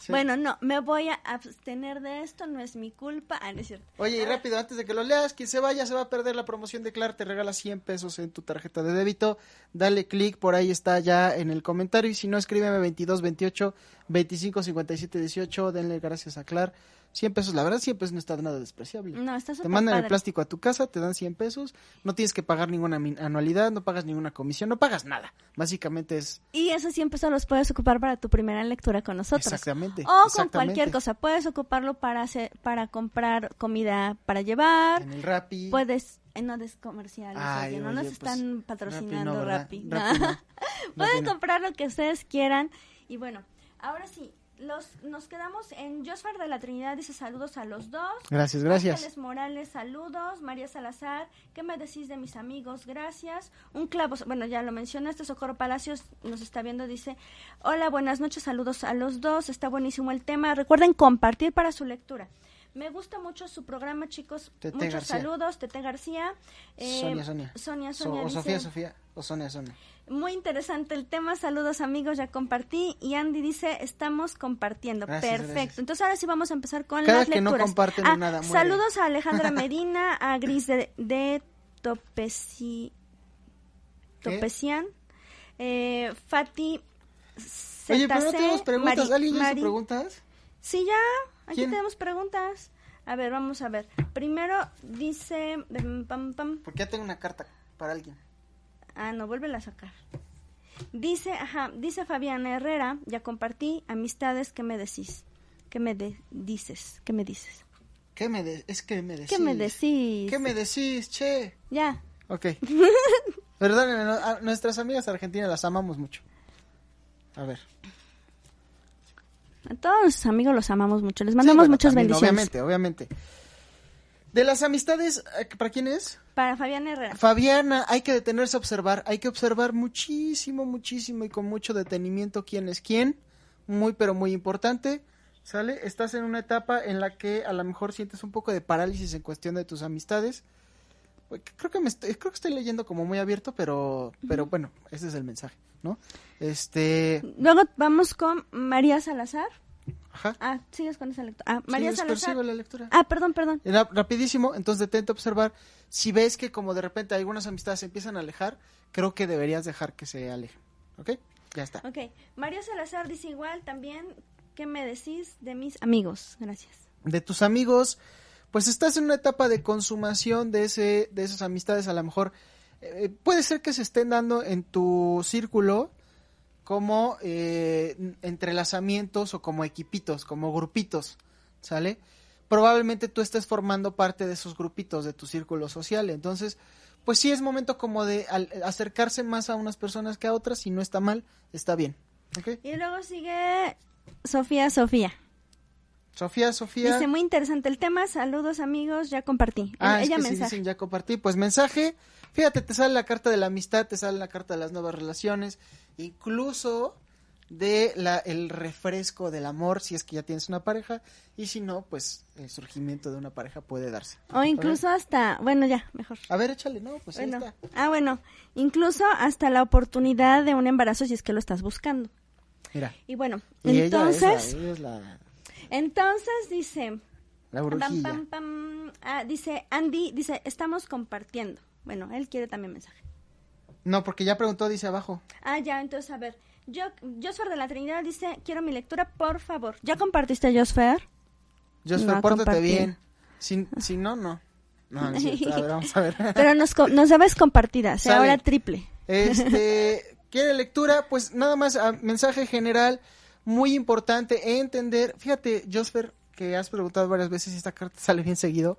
Bueno, no, me voy a abstener de esto, no es mi culpa. Ah, no es cierto. Oye, y rápido, antes de que lo leas, quien se vaya se va a perder la promoción de Clar, te regala 100 pesos en tu tarjeta de débito. Dale clic, por ahí está ya en el comentario. Y si no, escríbeme 22 28 25 57 18. Denle gracias a Clar. 100 pesos, la verdad 100 pesos no está nada despreciable. No, está Te mandan el plástico a tu casa, te dan 100 pesos, no tienes que pagar ninguna anualidad, no pagas ninguna comisión, no pagas nada. Básicamente es Y esos 100 pesos los puedes ocupar para tu primera lectura con nosotros. exactamente. O con cualquier cosa. Puedes ocuparlo para hacer, para comprar comida para llevar. En el Rappi. Puedes, eh, no des comerciales, Ay, oye, no oye, nos pues, están patrocinando Rappi no. Pueden comprar lo que ustedes quieran. Y bueno, ahora sí, los, nos quedamos en Josfar de la Trinidad, dice saludos a los dos. Gracias, gracias. Ángeles Morales, saludos. María Salazar, ¿qué me decís de mis amigos? Gracias. Un clavo, bueno, ya lo mencionaste. Socorro Palacios nos está viendo, dice: Hola, buenas noches, saludos a los dos. Está buenísimo el tema. Recuerden compartir para su lectura. Me gusta mucho su programa, chicos. Tete Muchos García. saludos, Tete García. Eh, Sonia, Sonia. Sonia, So- Sonia. o dice, Sofía, Sofía. O Sonia, Sonia. Muy interesante el tema. Saludos, amigos. Ya compartí. Y Andy dice: Estamos compartiendo. Gracias, Perfecto. gracias. Entonces, ahora sí vamos a empezar con Cada las que no lecturas. comparten Ah, nada, muere. Saludos a Alejandra Medina, a Gris de, de Topeci. Topecian, eh, Fati. Oye, pero no ZC, tenemos preguntas. Mari- ¿Alguien hizo Mari- preguntas? Sí, ya. Aquí ¿Quién? tenemos preguntas. A ver, vamos a ver. Primero dice. em, pam, pam. Porque ya tengo una carta para alguien. Ah, no, vuélvela a sacar. Dice, ajá, dice Fabiana Herrera, ya compartí, amistades, ¿qué me decís? ¿Qué me de- dices? ¿Qué me dices? ¿Qué me de- es que me decís? ¿Qué me decís? ¿Qué me decís, che? Ya. Ok. Perdónenme, no- a nuestras amigas argentinas las amamos mucho. A ver. A todos los amigos los amamos mucho. Les mandamos Sí, bueno, muchas también, bendiciones. Obviamente, obviamente. De las amistades, eh, ¿para quién es? Para Fabiana Herrera. Fabiana, hay que detenerse a observar, hay que observar muchísimo, muchísimo y con mucho detenimiento quién es quién, muy pero muy importante, ¿sale? Estás en una etapa en la que a lo mejor sientes un poco de parálisis en cuestión de tus amistades. Creo que me estoy, creo que estoy leyendo como muy abierto, pero, pero bueno, ese es el mensaje, ¿no? Este, Luego vamos con María Salazar. Ajá. Ah, sigues con esa lectura. Ah, María Sí, Salazar. sigo la lectura. Ah, perdón, perdón. Era rapidísimo, entonces detente observar. Si ves que como de repente algunas amistades se empiezan a alejar, creo que deberías dejar que se alejen. ¿Ok? Ya está. Ok. María Salazar dice igual también, ¿qué me decís de mis amigos? Gracias. De tus amigos, pues estás en una etapa de consumación de, ese, de esas amistades. A lo mejor eh, puede ser que se estén dando en tu círculo como eh, entrelazamientos o como equipitos, como grupitos, ¿sale? Probablemente tú estés formando parte de esos grupitos de tu círculo social, entonces, pues sí es momento como de al- acercarse más a unas personas que a otras, y no está mal, está bien, ¿ok? Y luego sigue Sofía Sofía. Sofía, Sofía. Dice, muy interesante el tema. Saludos, amigos. Ya compartí. Ah, es Ella que sí mensaje. dicen ya compartí. Pues mensaje, fíjate, te sale la carta de la amistad, te sale la carta de las nuevas relaciones, incluso de la el refresco del amor si es que ya tienes una pareja y si no, pues el surgimiento de una pareja puede darse. O incluso hasta, bueno, ya, mejor. A ver, échale, no, pues ahí Bueno. está. Ah, bueno, incluso hasta la oportunidad de un embarazo si es que lo estás buscando. Mira. Y bueno, Y entonces, ella es la, ella es la, entonces dice, la pam, brujilla. pam, pam, ah, dice Andy, dice, estamos compartiendo. Bueno, él quiere también mensaje. No, porque ya preguntó, dice abajo. Ah, ya, entonces, a ver. Yo, Josfer de la Trinidad dice, quiero mi lectura, por favor. ¿Ya compartiste, Josfer? Josfer, No, pórtate compartí. bien. Si, si no, no. No, no es cierto. A ver, vamos a ver. Pero nos, nos debes compartida, o sea, Sale. ahora triple. Este, ¿quiere lectura? Pues nada más, ah, mensaje general, muy importante, entender, fíjate, Josper, que has preguntado varias veces y esta carta sale bien seguido,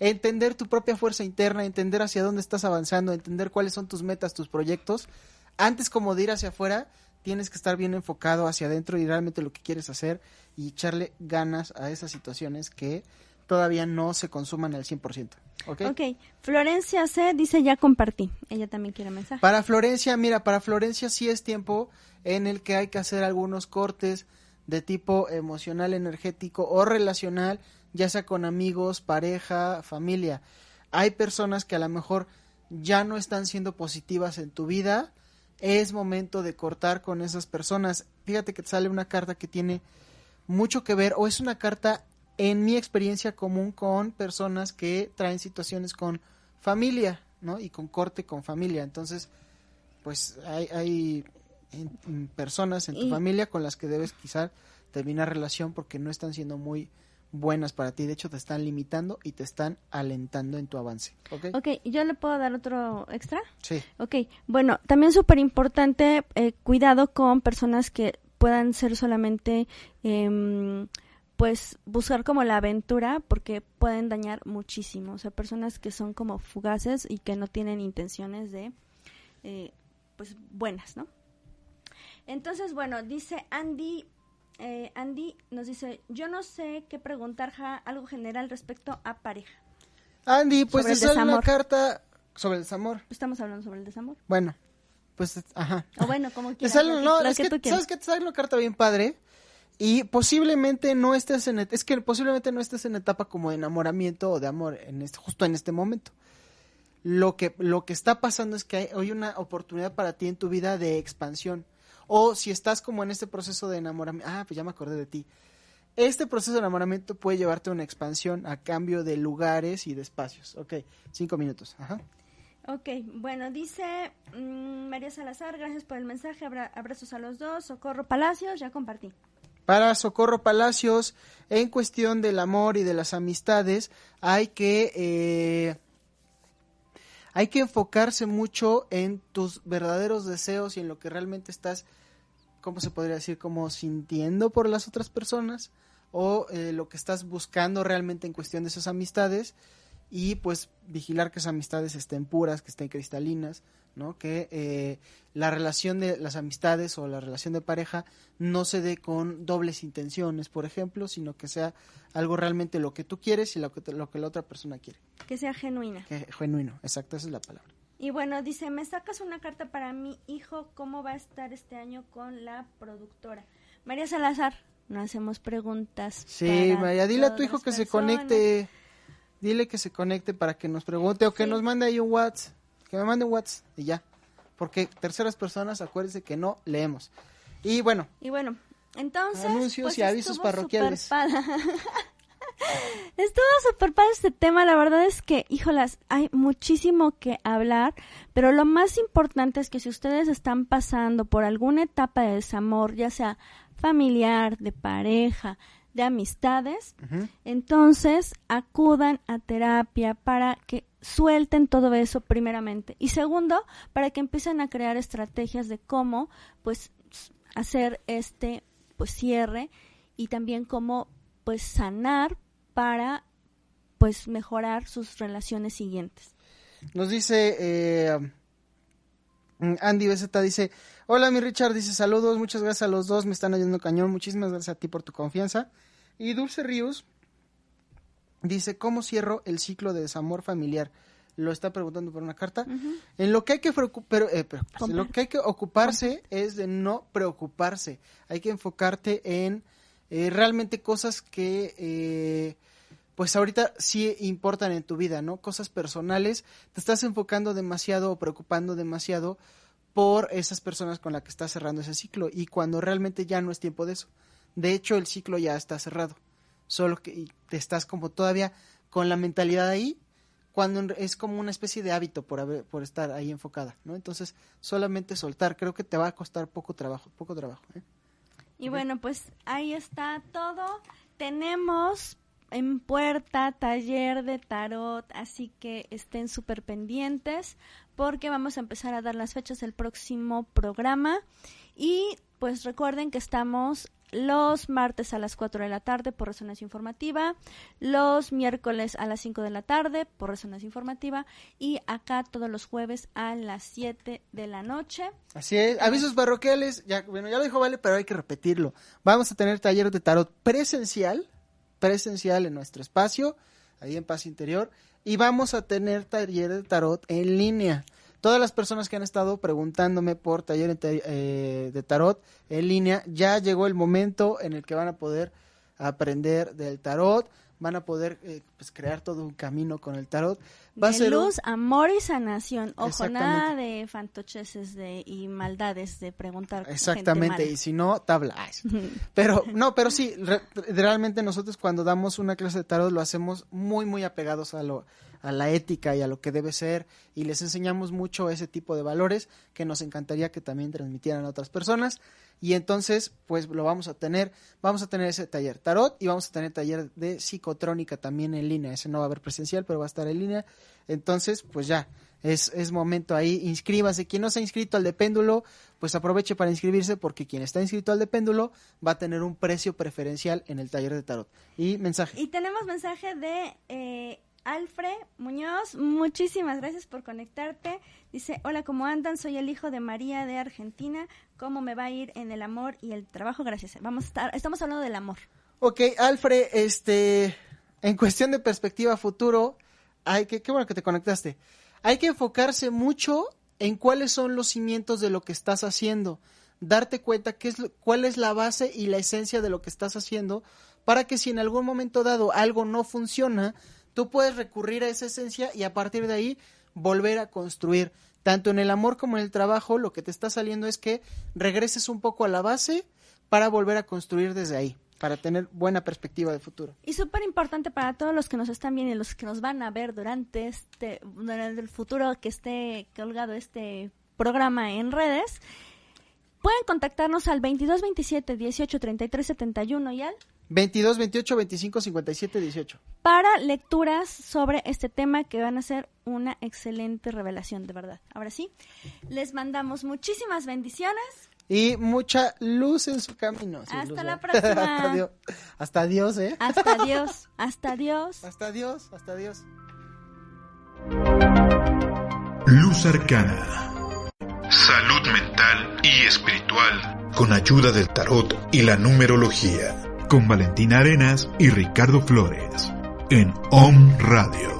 entender tu propia fuerza interna, entender hacia dónde estás avanzando, entender cuáles son tus metas, tus proyectos, antes como de ir hacia afuera, tienes que estar bien enfocado hacia adentro y realmente lo que quieres hacer y echarle ganas a esas situaciones que todavía no se consuman al 100%. ¿Ok? Ok, Florencia C dice, ya compartí. Ella también quiere mensaje. Para Florencia, mira, para Florencia sí es tiempo en el que hay que hacer algunos cortes de tipo emocional, energético o relacional, ya sea con amigos, pareja, familia. Hay personas que a lo mejor ya no están siendo positivas en tu vida, es momento de cortar con esas personas. Fíjate que te sale una carta que tiene mucho que ver o es una carta en mi experiencia común con personas que traen situaciones con familia, ¿no? Y con corte con familia. Entonces, pues hay, hay personas en tu familia con las que debes quizás terminar relación porque no están siendo muy buenas para ti. De hecho, te están limitando y te están alentando en tu avance. ¿Ok? Ok, ¿yo le puedo dar otro extra? Sí. Ok, bueno, también súper importante, eh, cuidado con personas que puedan ser solamente, eh, pues, buscar como la aventura, porque pueden dañar muchísimo. O sea, personas que son como fugaces y que no tienen intenciones de, eh, pues, buenas, ¿no? Entonces, bueno, dice Andy eh, Andy nos dice, yo no sé qué preguntar, algo general respecto a pareja. Andy, pues es una carta sobre el desamor. Estamos hablando sobre el desamor. Bueno, pues, ajá. O bueno, como quieras. no, es que, ¿sabes que Te sale una carta bien padre y posiblemente no estés en, es que posiblemente no estés en etapa como de enamoramiento o de amor en este, justo en este momento. Lo que, lo que está pasando es que hay hoy una oportunidad para ti en tu vida de expansión o si estás como en este proceso de enamoramiento, ah, pues ya me acordé de ti. Este proceso de enamoramiento puede llevarte a una expansión a cambio de lugares y de espacios. Ok, cinco minutos. Ajá. Ok, bueno, dice mm, María Salazar, gracias por el mensaje, abrazos a los dos, Socorro Palacios, ya compartí. Para Socorro Palacios, en cuestión del amor y de las amistades, hay que, eh, hay que enfocarse mucho en tus verdaderos deseos y en lo que realmente estás ¿cómo se podría decir? Como sintiendo por las otras personas o eh, lo que estás buscando realmente en cuestión de esas amistades y pues vigilar que esas amistades estén puras, que estén cristalinas, ¿no? Que eh, la relación de las amistades o la relación de pareja no se dé con dobles intenciones, por ejemplo, sino que sea algo realmente lo que tú quieres y lo que, lo que la otra persona quiere. Que sea genuina. genuino, exacto, esa es la palabra. Y bueno, dice, me sacas una carta para mi hijo, ¿cómo va a estar este año con la productora? María Salazar, no hacemos preguntas. Sí, María, dile a tu hijo que se conecte. Dile que se conecte para que nos pregunte o que nos mande ahí un WhatsApp. Que me mande un WhatsApp y ya. Porque terceras personas, acuérdense que no leemos. Y bueno. Y bueno, entonces. Anuncios pues y avisos parroquiales. Estuvo súper padre este tema, la verdad es que, híjolas, hay muchísimo que hablar, pero lo más importante es que si ustedes están pasando por alguna etapa de desamor, ya sea familiar, de pareja, de amistades, entonces acudan a terapia para que suelten todo eso primeramente. Y segundo, para que empiecen a crear estrategias de cómo pues hacer este pues cierre y también cómo pues sanar para pues mejorar sus relaciones siguientes. Nos dice eh, Andy Beseta dice, hola mi Richard, dice saludos, muchas gracias a los dos, me están ayudando cañón, muchísimas gracias a ti por tu confianza. Y Dulce Ríos dice, ¿cómo cierro el ciclo de desamor familiar? Lo está preguntando por una carta. En lo que hay que pero, eh, lo que hay que ocuparse es de no preocuparse. Hay que enfocarte en eh, realmente cosas que eh, pues ahorita sí importan en tu vida, ¿no? Cosas personales, te estás enfocando demasiado o preocupando demasiado por esas personas con las que estás cerrando ese ciclo y cuando realmente ya no es tiempo de eso. De hecho, el ciclo ya está cerrado, solo que te estás como todavía con la mentalidad ahí cuando es como una especie de hábito por haber, por estar ahí enfocada, ¿no? Entonces, solamente soltar, creo que te va a costar poco trabajo, poco trabajo. ¿eh? Y bueno, pues ahí está todo. Tenemos en puerta taller de tarot, así que estén súper pendientes porque vamos a empezar a dar las fechas del próximo programa. Y pues recuerden que estamos los martes a las 4 de la tarde por Resonancia Informativa, los miércoles a las 5 de la tarde por Resonancia Informativa y acá todos los jueves a las 7 de la noche. Así es, avisos parroquiales, ya, bueno, ya lo dijo Vale, pero hay que repetirlo. Vamos a tener taller de tarot presencial, presencial en nuestro espacio, ahí en Paz Interior, y vamos a tener taller de tarot en línea todas las personas que han estado preguntándome por taller eh, de tarot en línea, ya llegó el momento en el que van a poder aprender del tarot, van a poder eh, pues crear todo un camino con el tarot. Va a de un- luz, amor y sanación. Ojo, nada de fantocheses de, y maldades de preguntar. gente Exactamente, mala. y si no, tabla. Pero, no, pero sí, re- realmente nosotros cuando damos una clase de tarot lo hacemos muy, muy apegados a lo a la ética y a lo que debe ser y les enseñamos mucho ese tipo de valores que nos encantaría que también transmitieran a otras personas y entonces pues lo vamos a tener, vamos a tener ese taller tarot y vamos a tener taller de psicotrónica también en línea, ese no va a haber presencial pero va a estar en línea, entonces pues ya, es, es momento ahí, inscríbase. Quien no se ha inscrito al de péndulo, pues aproveche para inscribirse porque quien está inscrito al de péndulo va a tener un precio preferencial en el taller de tarot. Y mensaje. Y tenemos mensaje de eh, Alfred Muñoz. Muchísimas gracias por conectarte. Dice, hola, ¿cómo andan? Soy el hijo de María de Argentina. ¿Cómo me va a ir en el amor y el trabajo? Gracias. Vamos a estar, estamos hablando del amor. Ok, Alfred, este, en cuestión de perspectiva futuro, hay que, qué bueno que te conectaste. Hay que enfocarse mucho en cuáles son los cimientos de lo que estás haciendo, darte cuenta qué es cuál es la base y la esencia de lo que estás haciendo, para que si en algún momento dado algo no funciona, tú puedes recurrir a esa esencia y a partir de ahí volver a construir. Tanto en el amor como en el trabajo, lo que te está saliendo es que regreses un poco a la base para volver a construir desde ahí, para tener buena perspectiva de futuro. Y súper importante para todos los que nos están viendo y los que nos van a ver durante este, durante el futuro que esté colgado este programa en redes, pueden contactarnos al 22 27 18 33 71 y al 22, 28, 25, 57, 18. para lecturas sobre este tema que van a ser una excelente revelación, de verdad. Ahora sí, les mandamos muchísimas bendiciones. Y mucha luz en su camino. Sí, Hasta luz, la próxima. hasta, Dios, hasta Dios, ¿eh? Hasta Dios, hasta Dios. Hasta Dios, hasta Dios. Luz Arcana. Salud mental y espiritual. Con ayuda del tarot y la numerología. Con Valentina Arenas y Ricardo Flores. En OM Radio.